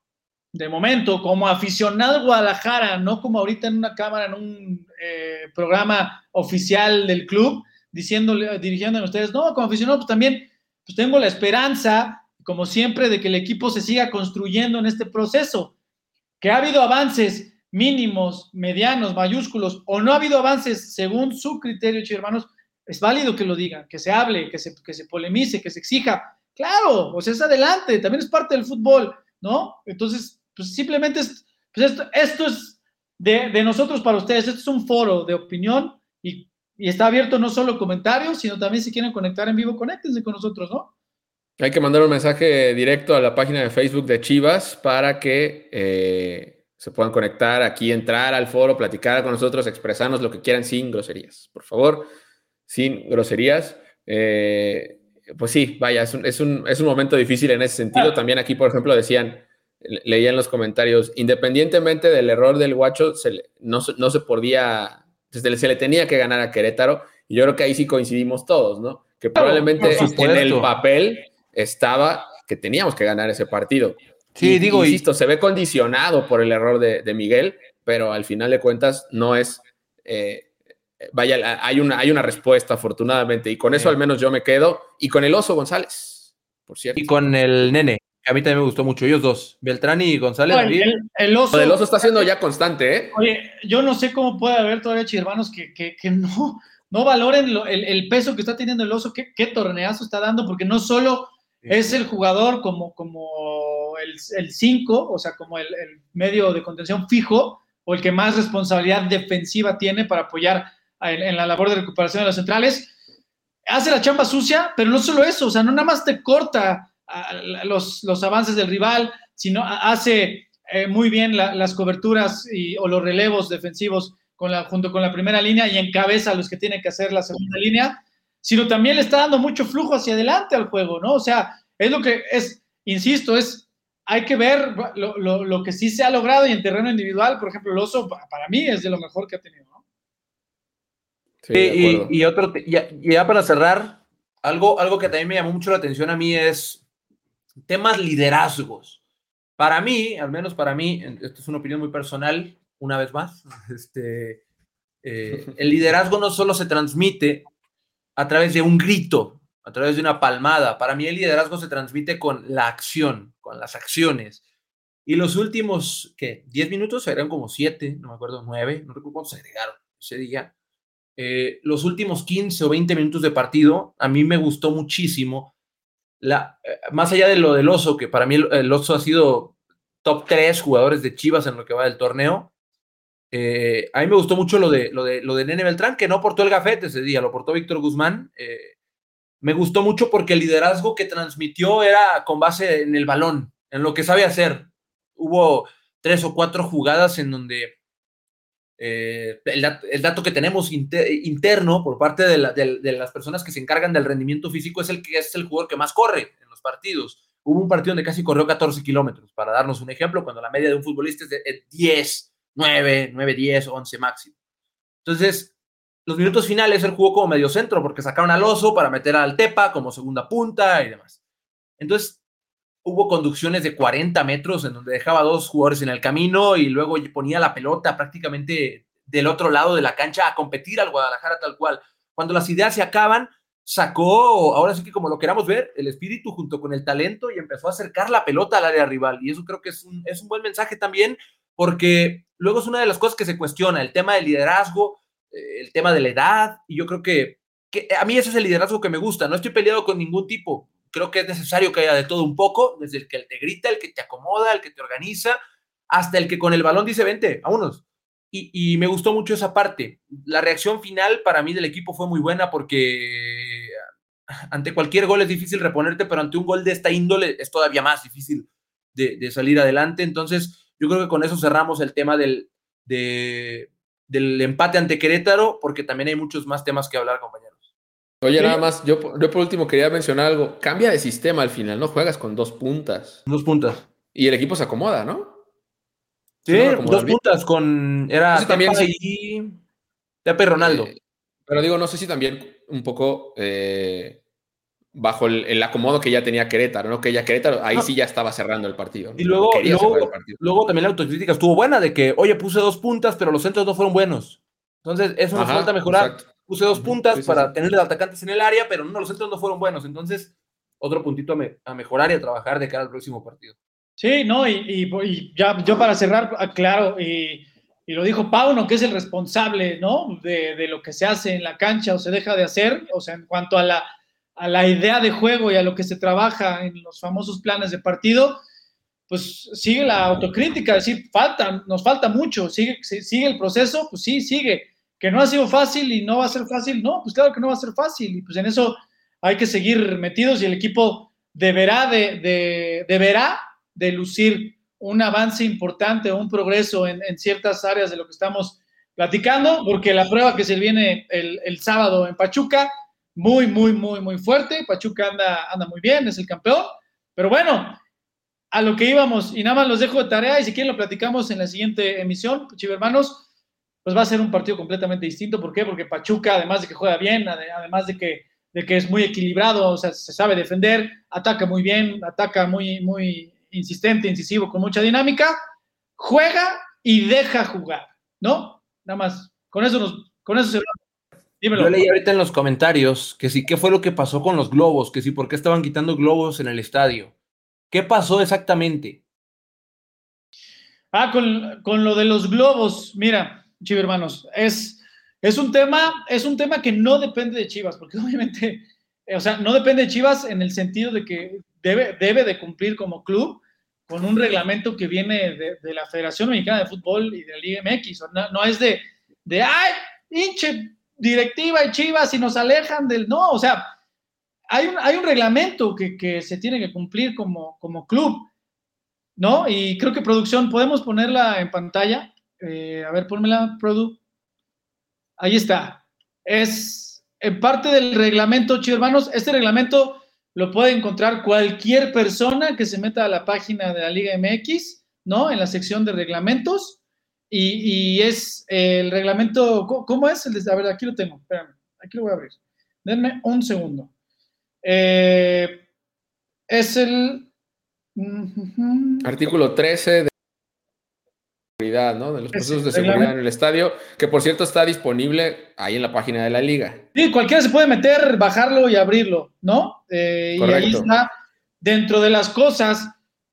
de momento, como aficionado Guadalajara, no como ahorita en una cámara, en un eh, programa oficial del club, diciéndole, dirigiéndome a ustedes, no, como aficionado, pues también pues tengo la esperanza, como siempre, de que el equipo se siga construyendo en este proceso. Que ha habido avances mínimos, medianos, mayúsculos, o no ha habido avances según su criterio, hermanos, es válido que lo digan, que se hable, que se, que se polemice, que se exija. Claro, pues es adelante, también es parte del fútbol, ¿no? Entonces, pues simplemente es, pues esto, es de, nosotros para ustedes, esto es un foro de opinión y, está abierto no solo comentarios, sino también si quieren conectar en vivo, conéctense con nosotros, ¿no? Hay que mandar un mensaje directo a la página de Facebook de Chivas para que eh, se puedan conectar aquí, entrar al foro, platicar con nosotros, expresarnos lo que quieran sin groserías. Por favor, sin groserías. Eh, pues sí, vaya, es un, es, un, es un, momento difícil en ese sentido. También aquí, por ejemplo, decían, leía en los comentarios, independientemente del error del guacho, no, se podía, se le, tenía que ganar a Querétaro, y yo creo que ahí sí coincidimos todos, ¿no? Que probablemente en el papel estaba que teníamos que ganar ese partido. Sí, digo, insisto, se ve condicionado por el error de, Miguel, pero al final de cuentas no es, eh, vaya, hay una, hay una respuesta afortunadamente, y con eso al menos yo me quedo, y con el oso González, por cierto. Y con el nene. A mí también me gustó mucho, ellos dos, Beltrán y González. el, oso, el, oso, está siendo ya constante, ¿eh? Oye, yo no sé cómo puede haber todavía chirvanos que, que, no, no valoren el, peso que está teniendo el oso, qué, qué torneazo está dando, porque no solo es el jugador como, como el 5, o sea, como el, medio de contención fijo, o el que más responsabilidad defensiva tiene para apoyar en la labor de recuperación de los centrales. Hace la chamba sucia, pero no solo eso, o sea, no nada más te corta los, los avances del rival, sino hace eh, muy bien las coberturas y, o los relevos defensivos con la, junto con la primera línea y encabeza a los que tiene que hacer la segunda línea, sino también le está dando mucho flujo hacia adelante al juego, ¿no? O sea, es lo que es, insisto, es, hay que ver lo, lo, que sí se ha logrado y en terreno individual, por ejemplo, el oso para mí es de lo mejor que ha tenido. Sí, y, otro, ya, ya, para cerrar, algo, algo que también me llamó mucho la atención a mí es temas liderazgos. Para mí, al menos para mí, esto es una opinión muy personal, una vez más, este, eh, el liderazgo no solo se transmite a través de un grito, a través de una palmada. Para mí el liderazgo se transmite con la acción, con las acciones. Y los últimos, ¿qué? 10 minutos, eran como 7, no me acuerdo, 9, no recuerdo cuántos se agregaron ese día. Eh, los últimos 15 o 20 minutos de partido, a mí me gustó muchísimo. La, eh, más allá de lo del oso, que para mí el, oso ha sido top 3 jugadores de Chivas en lo que va del torneo, eh, a mí me gustó mucho lo de, lo, de, lo de Nene Beltrán, que no portó el gafete ese día, lo portó Víctor Guzmán. me gustó mucho porque el liderazgo que transmitió era con base en el balón, en lo que sabe hacer. Hubo tres o cuatro jugadas en donde eh, el, dato que tenemos interno por parte de, las personas que se encargan del rendimiento físico es el que es el jugador que más corre en los partidos. Hubo un partido donde casi corrió 14 kilómetros, para darnos un ejemplo, cuando la media de un futbolista es de 10, 9, 9, 10, 11 máximo. Entonces, los minutos finales él jugó como medio centro porque sacaron al oso para meter al Tepa como segunda punta y demás. Entonces, hubo conducciones de 40 metros en donde dejaba dos jugadores en el camino y luego ponía la pelota prácticamente del otro lado de la cancha a competir al Guadalajara tal cual. Cuando las ideas se acaban, sacó, ahora sí que como lo queramos ver, el espíritu junto con el talento y empezó a acercar la pelota al área rival. Y eso creo que es un, es un buen mensaje también, porque luego es una de las cosas que se cuestiona, el tema del liderazgo, eh, el tema de la edad, y yo creo que, que a mí ese es el liderazgo que me gusta. No estoy peleado con ningún tipo creo que es necesario que haya de todo un poco, desde el que te grita, el que te acomoda, el que te organiza, hasta el que con el balón dice, vente, vámonos. Y, y me gustó mucho esa parte. La reacción final para mí del equipo fue muy buena porque ante cualquier gol es difícil reponerte, pero ante un gol de esta índole es todavía más difícil de, de salir adelante. Entonces, yo creo que con eso cerramos el tema del, de, del empate ante Querétaro, porque también hay muchos más temas que hablar, compañeros. Oye, nada más, yo, yo por último quería mencionar algo. Cambia de sistema al final, ¿no? Juegas con dos puntas. Dos puntas. Y el equipo se acomoda, ¿no? Sí, dos puntas con. Era también y. Ronaldo. Eh, pero digo, no sé si también un poco eh, bajo el, acomodo que ya tenía Querétaro, ¿no? Que ya Querétaro, ahí sí ya estaba cerrando el partido. Y luego, luego, luego, también la autocrítica estuvo buena de que, oye, puse dos puntas, pero los centros no fueron buenos. Entonces, eso nos falta mejorar. Puse dos puntas para tener los atacantes en el área, pero no, los centros no fueron buenos. Entonces, otro puntito a, mejorar y a trabajar de cara al próximo partido. Sí, no, y, ya yo para cerrar, claro, y, lo dijo Pauno, que es el responsable, ¿no? De, lo que se hace en la cancha o se deja de hacer, o sea, en cuanto a la, a la idea de juego y a lo que se trabaja en los famosos planes de partido, pues sigue la autocrítica, decir, falta, nos falta mucho, sigue, sigue el proceso, pues sí, sigue que no ha sido fácil y no va a ser fácil, no, pues claro que no va a ser fácil y pues en eso hay que seguir metidos y el equipo deberá de, deberá de lucir un avance importante un progreso en, ciertas áreas de lo que estamos platicando, porque la prueba que se viene el, sábado en Pachuca, muy, muy, muy, muy fuerte, Pachuca anda, anda muy bien, es el campeón, pero bueno, a lo que íbamos, y nada más los dejo de tarea, y si quieren lo platicamos en la siguiente emisión, hermanos pues va a ser un partido completamente distinto. ¿Por qué? Porque Pachuca, además de que juega bien, además de que, de que es muy equilibrado, o sea, se sabe defender, ataca muy bien, ataca muy, muy insistente, incisivo, con mucha dinámica, juega y deja jugar, ¿no? Nada más, con eso, nos, con eso se... Dímelo. Yo leí ahorita en los comentarios que sí, ¿qué fue lo que pasó con los globos? Que sí, ¿por qué estaban quitando globos en el estadio? ¿Qué pasó exactamente? Ah, con, con lo de los globos, mira, Chivas hermanos, es, es, un tema, es un tema que no depende de Chivas, porque obviamente, o sea, no depende de Chivas en el sentido de que debe, debe de cumplir como club con un reglamento que viene de, la Federación Mexicana de Fútbol y de la Liga MX. No, es de, de, ay, hinche directiva y Chivas y nos alejan del... No, o sea, hay un, hay un reglamento que, que, se tiene que cumplir como, como club, ¿no? Y creo que producción, podemos ponerla en pantalla. Eh, a ver, pónmela, Produ. Ahí está. Es en parte del reglamento, chicos hermanos. Este reglamento lo puede encontrar cualquier persona que se meta a la página de la Liga MX, ¿no? En la sección de reglamentos. y, es el reglamento, ¿cómo es? A ver, aquí lo tengo, espérame, aquí lo voy a abrir. Denme un segundo. Eh, es el... Artículo 13 de seguridad, ¿no? De los procesos de seguridad en el estadio, que por cierto está disponible ahí en la página de la liga. Sí, cualquiera se puede meter, bajarlo y abrirlo, ¿no? Eh, y ahí está, dentro de las cosas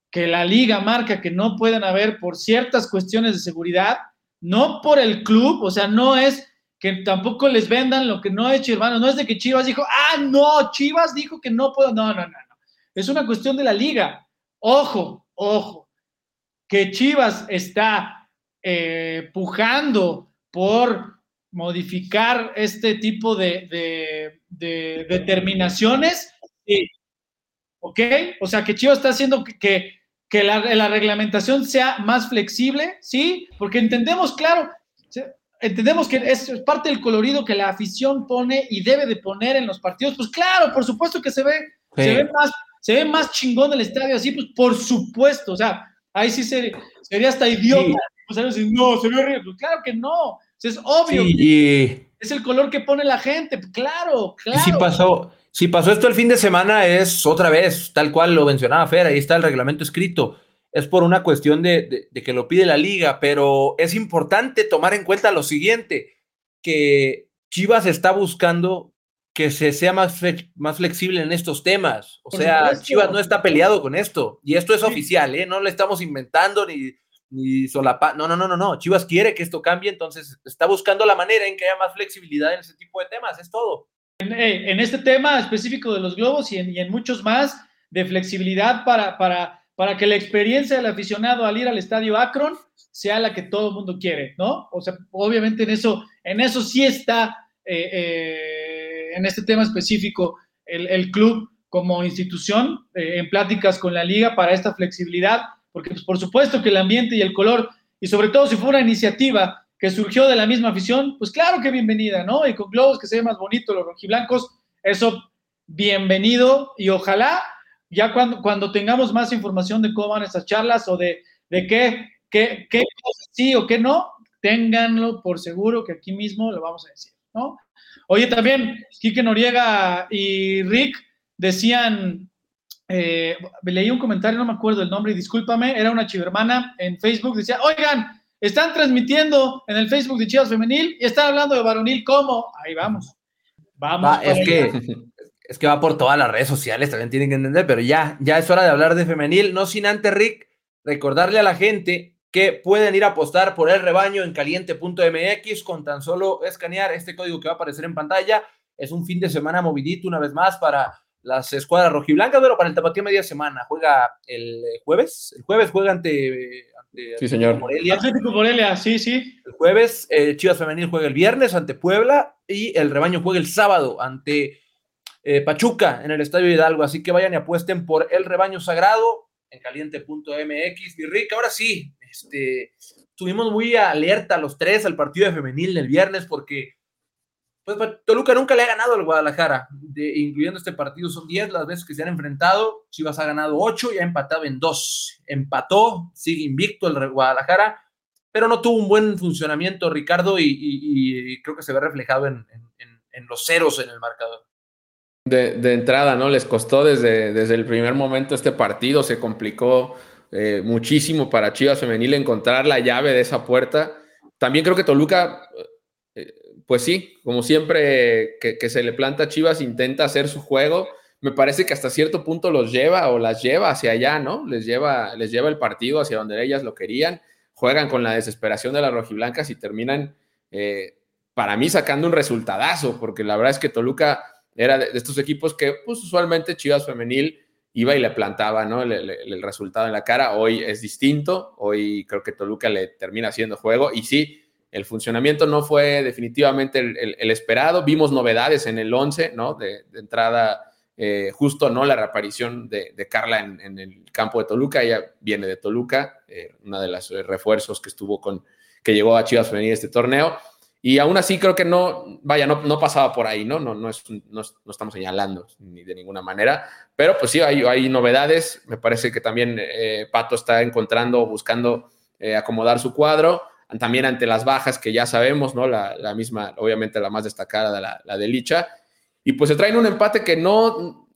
que la liga marca que no pueden haber por ciertas cuestiones de seguridad, no por el club, o sea, no es que tampoco les vendan lo que no ha hecho, hermano, no es de que Chivas dijo, ah, no, Chivas dijo que no puedo, no, no, no, no, es una cuestión de la liga. Ojo, ojo, que Chivas está eh, pujando por modificar este tipo de, determinaciones, ¿ok? O sea, que Chivas está haciendo que que la, reglamentación sea más flexible, ¿sí? Porque entendemos, claro, entendemos que es parte del colorido que la afición pone y debe de poner en los partidos. Pues claro, por supuesto que se ve, se ve más, se ve más chingón el estadio así, pues por supuesto, o sea, ahí sí sería, sería hasta idiota. Pues, no, se ve horrible. Pues claro que no, es obvio. y... Es el color que pone la gente, claro, claro. Sí pasó, si pasó esto el fin de semana, es otra vez, tal cual lo mencionaba Fer, ahí está el reglamento escrito. Es por una cuestión de, que lo pide la liga, pero es importante tomar en cuenta lo siguiente, que Chivas está buscando que se sea más, más flexible en estos temas. O sea, Chivas no está peleado con esto. Y esto es oficial, ¿eh? No le estamos inventando ni, ni solapa. No, no, no, no, no. Chivas quiere que esto cambie, entonces está buscando la manera en que haya más flexibilidad en ese tipo de temas. Es todo. Eh, en, este tema específico de los globos y en, muchos más, de flexibilidad para, para, para que la experiencia del aficionado al ir al estadio Akron sea la que todo el mundo quiere, ¿no? O sea, obviamente en eso, en eso sí está, eh, eh, en este tema específico, el, club como institución, en pláticas con la liga para esta flexibilidad, porque pues, por supuesto que el ambiente y el color, y sobre todo si fue una iniciativa que surgió de la misma afición, pues claro que bienvenida, ¿no? Y con globos que se ve más bonito, los rojiblancos, eso bienvenido y ojalá ya cuando, cuando tengamos más información de cómo van estas charlas o de, de qué, qué, qué sí o qué no, ténganlo por seguro que aquí mismo lo vamos a decir, ¿no? Oye, también Quique Noriega y Rick decían, eh, leí un comentario, no me acuerdo el nombre, y discúlpame, era una chivermana en Facebook, decía, oigan, están transmitiendo en el Facebook de Chivas Femenil y están hablando de varonil. ¿Cómo? Ahí vamos. Vamos. es, que, es que va por todas las redes sociales, también tienen que entender, pero ya, ya es hora de hablar de femenil. No sin antes, Rick, recordarle a la gente que pueden ir a apostar por el rebaño en caliente.mx con tan solo escanear este código que va a aparecer en pantalla. Es un fin de semana movidito una vez más para las escuadras rojiblancas, pero para el tapatío media semana. Juega el jueves. El jueves juega ante sí, señor. Morelia. Morelia, sí, sí. El jueves, eh, Chivas Femenil juega el viernes ante Puebla y el rebaño juega el sábado ante eh, Pachuca en el Estadio Hidalgo. Así que vayan y apuesten por el rebaño sagrado en caliente.mx. Y Rick, ahora sí, este, estuvimos muy alerta los tres al partido de femenil el viernes porque pues Toluca nunca le ha ganado al Guadalajara, incluyendo este partido, son 10 las veces que se han enfrentado, Chivas ha ganado 8 y ha empatado en 2, empató, sigue invicto el Guadalajara, pero no tuvo un buen funcionamiento Ricardo y, creo que se ve reflejado en, los ceros en el marcador. De, entrada, ¿no? Les costó desde, desde el primer momento este partido, se complicó eh, muchísimo para Chivas Femenil encontrar la llave de esa puerta. También creo que Toluca pues sí, como siempre que, se le planta a Chivas, intenta hacer su juego. Me parece que hasta cierto punto los lleva o las lleva hacia allá, ¿no? Les lleva, les lleva el partido hacia donde ellas lo querían. Juegan con la desesperación de las rojiblancas y terminan, eh, para mí, sacando un resultadazo, porque la verdad es que Toluca era de, estos equipos que, pues usualmente Chivas Femenil iba y le plantaba, ¿no? el resultado en la cara. Hoy es distinto. Hoy creo que Toluca le termina haciendo juego y sí el funcionamiento no fue definitivamente el, esperado. Vimos novedades en el 11, ¿no? De, entrada, eh, justo, ¿no? La reaparición de, Carla en, el campo de Toluca. Ella viene de Toluca, eh, una de las refuerzos que estuvo con, que llegó a Chivas venir este torneo. Y aún así creo que no, vaya, no, no pasaba por ahí, ¿no? No, no, es, no, estamos señalando ni de ninguna manera, pero pues sí, hay, hay novedades. Me parece que también eh, Pato está encontrando, buscando acomodar su cuadro también ante las bajas que ya sabemos, ¿no? La, misma, obviamente la más destacada, la, la de Licha. Y pues se traen un empate que no,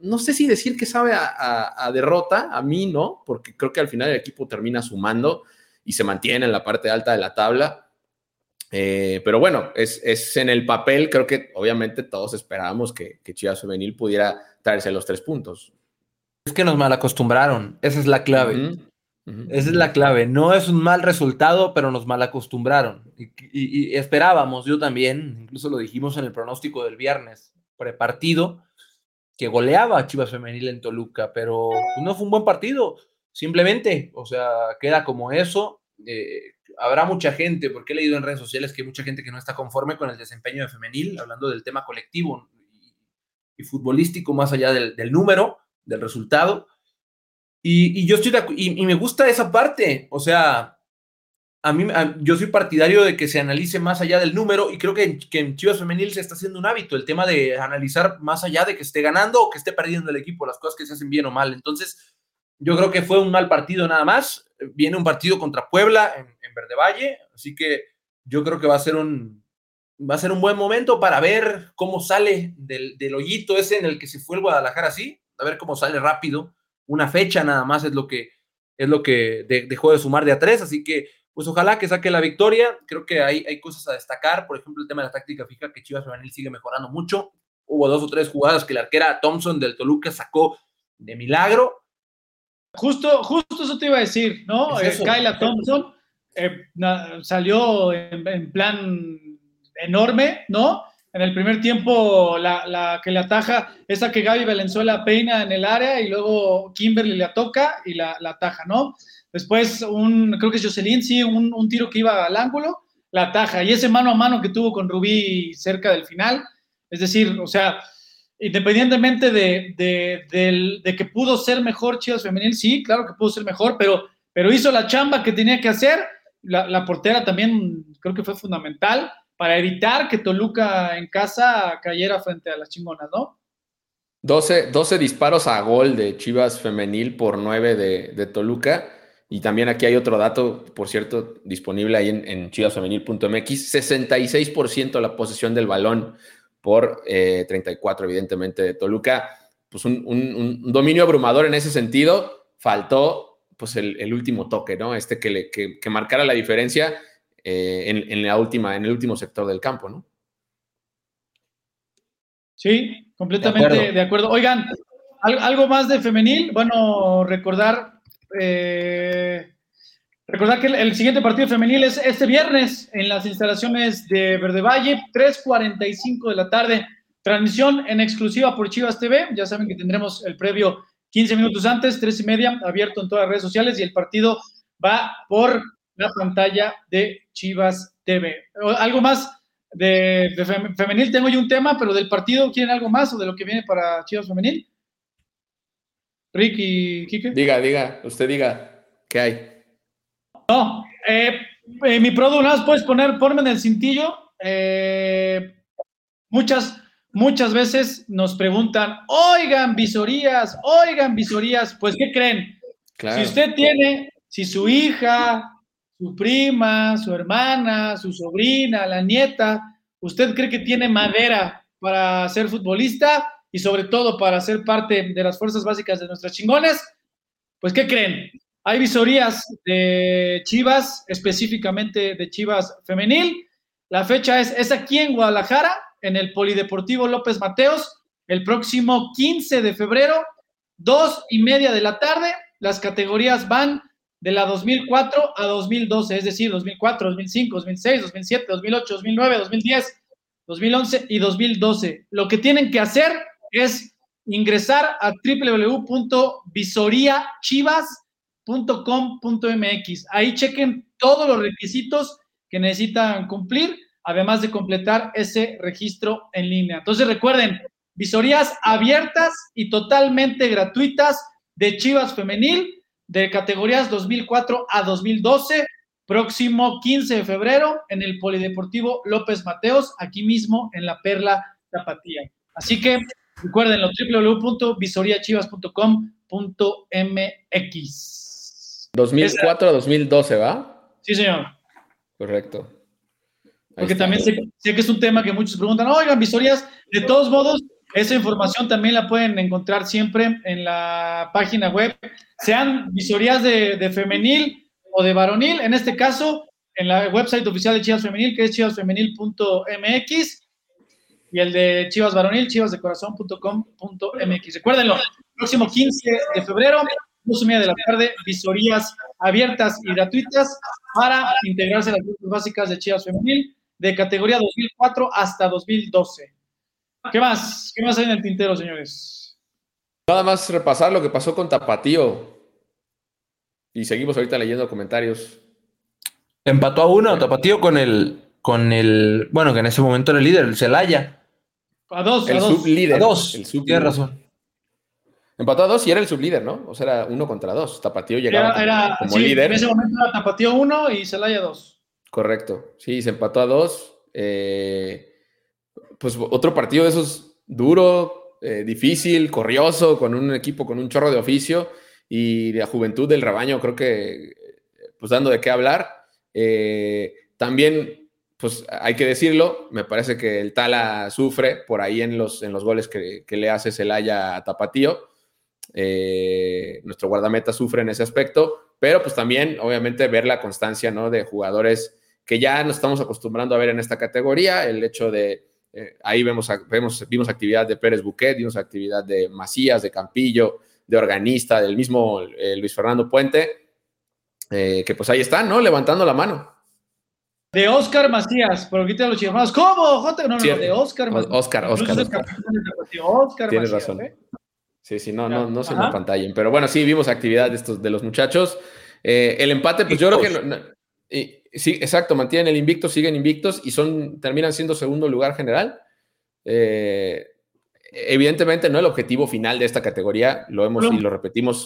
no, sé si decir que sabe a, derrota, a mí no, porque creo que al final el equipo termina sumando y se mantiene en la parte alta de la tabla. Eh, pero bueno, es, en el papel, creo que obviamente todos esperábamos que, que Chivas Femenil pudiera traerse los tres puntos. Es que nos malacostumbraron, esa es la clave. Esa es la clave. No es un mal resultado, pero nos malacostumbraron. Y, y, esperábamos, yo también, incluso lo dijimos en el pronóstico del viernes, prepartido, que goleaba a Chivas Femenil en Toluca, pero no fue un buen partido, simplemente, o sea, queda como eso. Eh, habrá mucha gente, porque he leído en redes sociales que hay mucha gente que no está conforme con el desempeño de Femenil, hablando del tema colectivo y, futbolístico, más allá del, número, del resultado. Y, yo estoy y, y, me gusta esa parte, o sea, a mí, yo soy partidario de que se analice más allá del número y creo que, en Chivas Femenil se está haciendo un hábito el tema de analizar más allá de que esté ganando o que esté perdiendo el equipo, las cosas que se hacen bien o mal. Entonces, yo creo que fue un mal partido nada más. Viene un partido contra Puebla en, Verde Valle, así que yo creo que va a ser un, va a ser un buen momento para ver cómo sale del, del hoyito ese en el que se fue el Guadalajara así, a ver cómo sale rápido. Una fecha nada más es lo que, es lo que dejó de sumar de a tres, así que pues ojalá que saque la victoria. Creo que hay, hay cosas a destacar. Por ejemplo, el tema de la táctica fija, que Chivas Femenil sigue mejorando mucho. Hubo dos o tres jugadas que la arquera Thompson del Toluca sacó de milagro. Justo, justo eso te iba a decir, ¿no? Eh, Kyla Thompson eh, salió en, plan enorme, ¿no? En el primer tiempo, la, la, que le ataja, esa que Gaby Valenzuela peina en el área y luego Kimberly la toca y la, la ataja, ¿no? Después, un, creo que es Jocelyn, sí, un, tiro que iba al ángulo, la ataja. Y ese mano a mano que tuvo con Rubí cerca del final. Es decir, o sea, independientemente de, de, que pudo ser mejor Chivas Femenil, sí, claro que pudo ser mejor, pero, pero hizo la chamba que tenía que hacer. La, portera también creo que fue fundamental para evitar que Toluca en casa cayera frente a las chingonas, ¿no? 12, 12 disparos a gol de Chivas Femenil por 9 de, de Toluca. Y también aquí hay otro dato, por cierto, disponible ahí en, en chivasfemenil.mx, 66% la posesión del balón por 34, eh, evidentemente, de Toluca. Pues un, dominio abrumador en ese sentido. Faltó pues el, último toque, ¿no? Este que, le, que, marcara la diferencia eh, en, la última, en el último sector del campo, ¿no? Sí, completamente de acuerdo. Oigan, algo más de femenil. Bueno, recordar eh, recordar que el, siguiente partido femenil es este viernes en las instalaciones de Verde Valle, 3.45 de la tarde. Transmisión en exclusiva por Chivas TV. Ya saben que tendremos el previo 15 minutos antes, 3 y media, abierto en todas las redes sociales y el partido va por la pantalla de Chivas TV. ¿Algo más de, femenil? Tengo yo un tema, pero del partido, ¿quieren algo más o de lo que viene para Chivas Femenil? Rick y Kike. Diga, diga, usted diga, ¿qué hay? No, eh, eh, mi producto, nada puedes poner, ponme en el cintillo. Eh, muchas, muchas veces nos preguntan, oigan, visorías, oigan, visorías, pues, ¿qué creen? Si usted tiene, si su hija, su prima, su hermana, su sobrina, la nieta, usted cree que tiene madera para ser futbolista, y sobre todo para ser parte de las fuerzas básicas de nuestras chingones, pues ¿qué creen? Hay visorías de Chivas, específicamente de Chivas femenil. La fecha es, es aquí en Guadalajara, en el Polideportivo López Mateos, el próximo 15 de febrero, dos y media de la tarde. Las categorías van de la 2004 a 2012, es decir, 2004, 2005, 2006, 2007, 2008, 2009, 2010, 2011 y 2012. Lo que tienen que hacer es ingresar a www.visoriachivas.com.mx. Ahí chequen todos los requisitos que necesitan cumplir, además de completar ese registro en línea. Entonces recuerden, visorías abiertas y totalmente gratuitas de Chivas Femenil de categorías 2004 a 2012, próximo 15 de febrero en el Polideportivo López Mateos, aquí mismo en la Perla Tapatía. Así que Recuérdenlo, www.visoriachivas.com.mx. 2004 a 2012, ¿va? Sí, señor. Correcto. Porque también sé, que es un tema que muchos preguntan, oigan, visorías, de todos modos, esa información también la pueden encontrar siempre en la página web, sean visorías de, femenil o de varonil, en este caso, en la website oficial de Chivas Femenil, que es chivasfemenil.mx, y el de Chivas Varonil, chivasdecorazon.com.mx. Recuérdenlo, próximo 15 de febrero, dos y media de la tarde, visorías abiertas y gratuitas para integrarse a las grupos básicas de Chivas Femenil de categoría 2004 hasta 2012. ¿Qué más? ¿Qué más hay en el tintero, señores? Nada más repasar lo que pasó con Tapatío. Y seguimos ahorita leyendo comentarios. Empató a uno, Tapatío con el, con el, bueno, que en ese momento era el líder, el Celaya. A dos, el a dos. sublíder. A dos, el tienes razón. Empató a dos y era el sublíder, ¿no? O sea, era uno contra dos. Tapatío llegaba era, como, líder. En ese momento era Tapatío uno y Celaya dos. Correcto, sí, se empató a dos. Eh, pues otro partido de esos duro, eh, difícil, corrioso, con un equipo con un chorro de oficio y la juventud del rebaño, creo que, pues dando de qué hablar. Eh, también, pues hay que decirlo, me parece que el Tala sufre por ahí en los, en los goles que, le hace Celaya a Tapatío. Nuestro guardameta sufre en ese aspecto, pero pues también, obviamente, ver la constancia ¿no? de jugadores que ya nos estamos acostumbrando a ver en esta categoría, el hecho de, eh, ahí vemos, vemos, vimos actividad de Pérez Buquet, vimos actividad de Macías, de Campillo, de Organista, del mismo eh, Luis Fernando Puente, eh, que pues ahí están, ¿no? Levantando la mano. De Oscar Macías, por quita los chilenos. ¿Cómo? No, no, de Oscar Macías. Oscar, Oscar. Oscar. Tienes razón. Sí, sí, no, no, no se me pantallen. Pero bueno, sí, vimos actividad de, estos, de los muchachos. el empate, pues yo creo que sí, exacto, mantienen el invicto, siguen invictos y son, terminan siendo segundo lugar general. Eh, evidentemente, no el objetivo final de esta categoría, lo hemos y lo repetimos.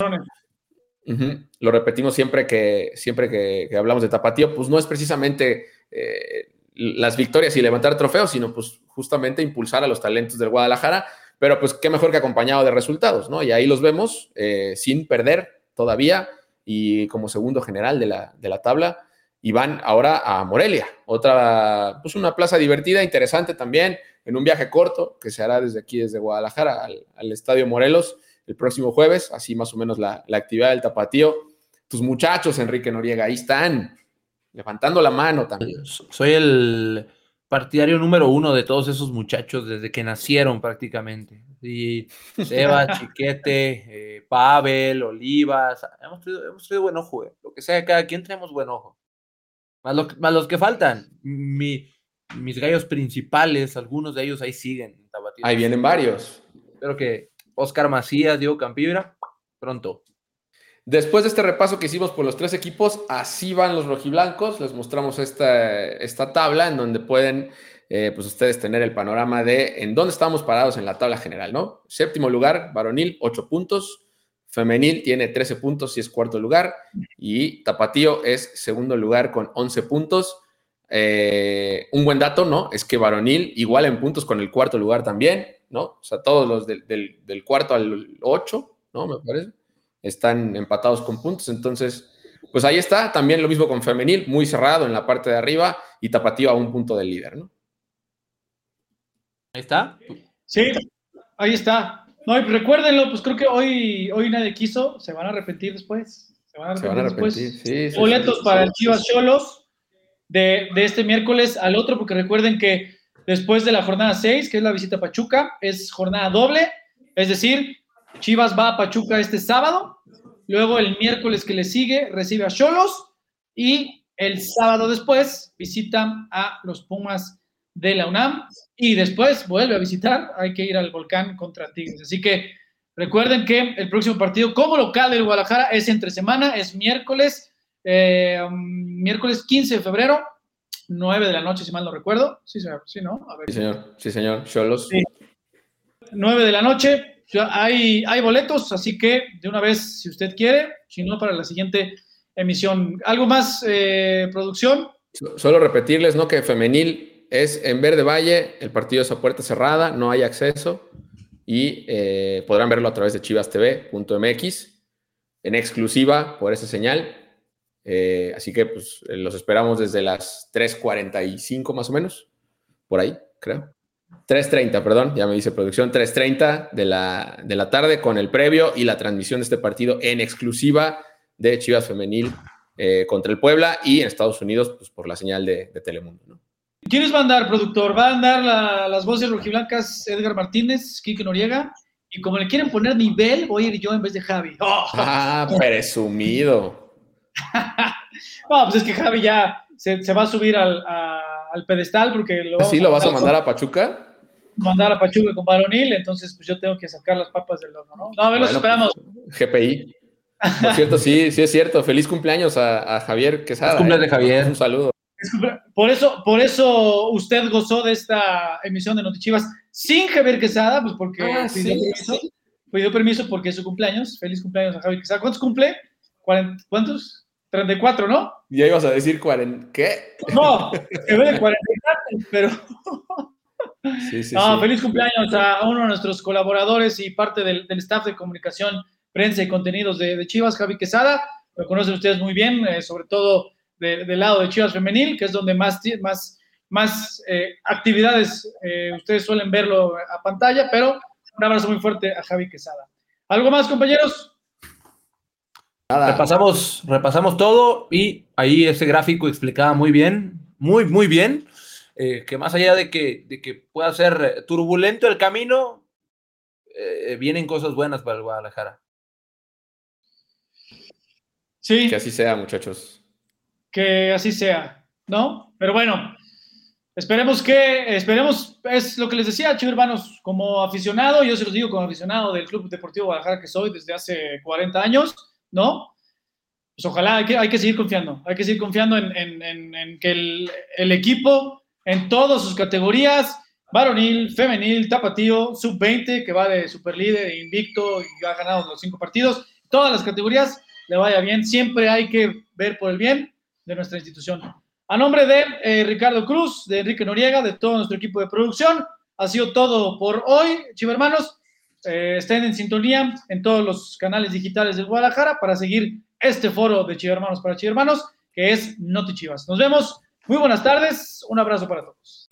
lo repetimos siempre que, siempre que, hablamos de tapatío, pues no es precisamente eh, las victorias y levantar trofeos, sino pues justamente impulsar a los talentos del Guadalajara, pero pues qué mejor que acompañado de resultados, ¿no? Y ahí los vemos eh, sin perder todavía y como segundo general de la, de la tabla y van ahora a Morelia, otra, pues una plaza divertida, interesante también, en un viaje corto que se hará desde aquí, desde Guadalajara, al, Estadio Morelos el próximo jueves, así más o menos la, actividad del tapatío. Tus muchachos, Enrique Noriega, ahí están, levantando la mano también. Soy el partidario número uno de todos esos muchachos desde que nacieron prácticamente. Y Seba, Chiquete, eh, Pavel, Olivas, hemos tenido, hemos buen ojo, eh. lo que sea, cada quien tenemos buen ojo. Más, los que faltan. mis gallos principales, algunos de ellos ahí siguen. Ahí vienen varios. Espero que Oscar Macías, Diego Campibra, pronto. Después de este repaso que hicimos por los tres equipos, así van los rojiblancos. Les mostramos esta, esta tabla en donde pueden eh, pues ustedes tener el panorama de en dónde estamos parados en la tabla general, ¿no? Séptimo lugar, varonil, ocho puntos. Femenil tiene 13 puntos y es cuarto lugar. Y Tapatío es segundo lugar con 11 puntos. Eh, un buen dato, ¿no? Es que Varonil igual en puntos con el cuarto lugar también, ¿no? O sea, todos los del, cuarto al 8, ¿no? Me parece, están empatados con puntos. Entonces, pues ahí está. También lo mismo con Femenil, muy cerrado en la parte de arriba y Tapatío a un punto del líder, ¿no? Ahí está. Sí, ahí está. No, y recuérdenlo, pues creo que hoy, hoy nadie quiso, se van a arrepentir después. Se van a arrepentir, después. Boletos para el Chivas Cholos de, este miércoles al otro, porque recuerden que después de la jornada 6, que es la visita a Pachuca, es jornada doble, es decir, Chivas va a Pachuca este sábado, luego el miércoles que le sigue recibe a Cholos y el sábado después visita a los Pumas de la UNAM y después vuelve a visitar, hay que ir al volcán contra Tigres. Así que recuerden que el próximo partido como local del Guadalajara es entre semana, es miércoles, eh, miércoles 15 de febrero, 9 de la noche, si mal no recuerdo. Sí, sí ¿no? Sí, señor, sí, señor. Cholos. 9 de la noche, hay, hay boletos, así que de una vez, si usted quiere, si no, para la siguiente emisión. ¿Algo más, eh, producción? Solo repetirles, ¿no? Que femenil es en Verde Valle, el partido es a puerta cerrada, no hay acceso y eh, podrán verlo a través de chivastv.mx en exclusiva por esa señal. Eh, así que pues los esperamos desde las 3.45 más o menos, por ahí, creo. 3.30, perdón, ya me dice producción, 3.30 de la, de la tarde con el previo y la transmisión de este partido en exclusiva de Chivas Femenil eh, contra el Puebla y en Estados Unidos pues, por la señal de, Telemundo. ¿no? ¿Quiénes va a andar, productor? Va a andar las voces rojiblancas Edgar Martínez, Kike Noriega, y como le quieren poner nivel, voy a ir yo en vez de Javi. Ah, presumido. no, pues es que Javi ya se, va a subir al, pedestal porque lo... ¿Sí lo vas a mandar a Pachuca? Mandar a Pachuca con Baronil, entonces pues yo tengo que sacar las papas del horno, ¿no? No, a ver, los esperamos. Pues, GPI. Por cierto, sí, sí es cierto. Feliz cumpleaños a, Javier Quesada. Feliz cumpleaños de ¿eh? Javier. Un saludo. Por eso, por eso usted gozó de esta emisión de Notichivas sin Javier Quesada, pues porque ah, pidió, permiso, pidió, permiso, porque es su cumpleaños. Feliz cumpleaños a Javier Quesada. ¿Cuántos cumple? ¿Cuántos? 34, ¿no? Ya ibas a decir 40. ¿Qué? No, que ve de 44, pero. Sí, sí, no, feliz cumpleaños a uno de nuestros colaboradores y parte del, del staff de comunicación prensa y contenidos de, Chivas, Javi Quesada. Lo conocen ustedes muy bien, eh, sobre todo del lado de Chivas Femenil, que es donde más, más, más eh, actividades eh, ustedes suelen verlo a pantalla, pero un abrazo muy fuerte a Javi Quesada. ¿Algo más, compañeros? Nada. Repasamos, repasamos todo y ahí ese gráfico explicaba muy bien, muy, muy bien, que más allá de que, de que pueda ser turbulento el camino, vienen cosas buenas para el Guadalajara. Sí. Que así sea, muchachos. Que así sea, ¿no? Pero bueno, esperemos que, esperemos, es lo que les decía, chicos hermanos, como aficionado, yo se los digo como aficionado del Club Deportivo Guadalajara que soy desde hace 40 años, ¿no? Pues ojalá, hay que, hay que seguir confiando, hay que seguir confiando en, que el, el, equipo, en todas sus categorías, varonil, femenil, tapatío, sub-20, que va de superlíder, invicto y ha ganado los cinco partidos, todas las categorías, le vaya bien. Siempre hay que ver por el bien de nuestra institución. A nombre de eh, Ricardo Cruz, de Enrique Noriega, de todo nuestro equipo de producción, ha sido todo por hoy, chivermanos. Eh, estén en sintonía en todos los canales digitales de Guadalajara para seguir este foro de Chivermanos para Chivermanos, que es Noti Chivas. Nos vemos. Muy buenas tardes. Un abrazo para todos.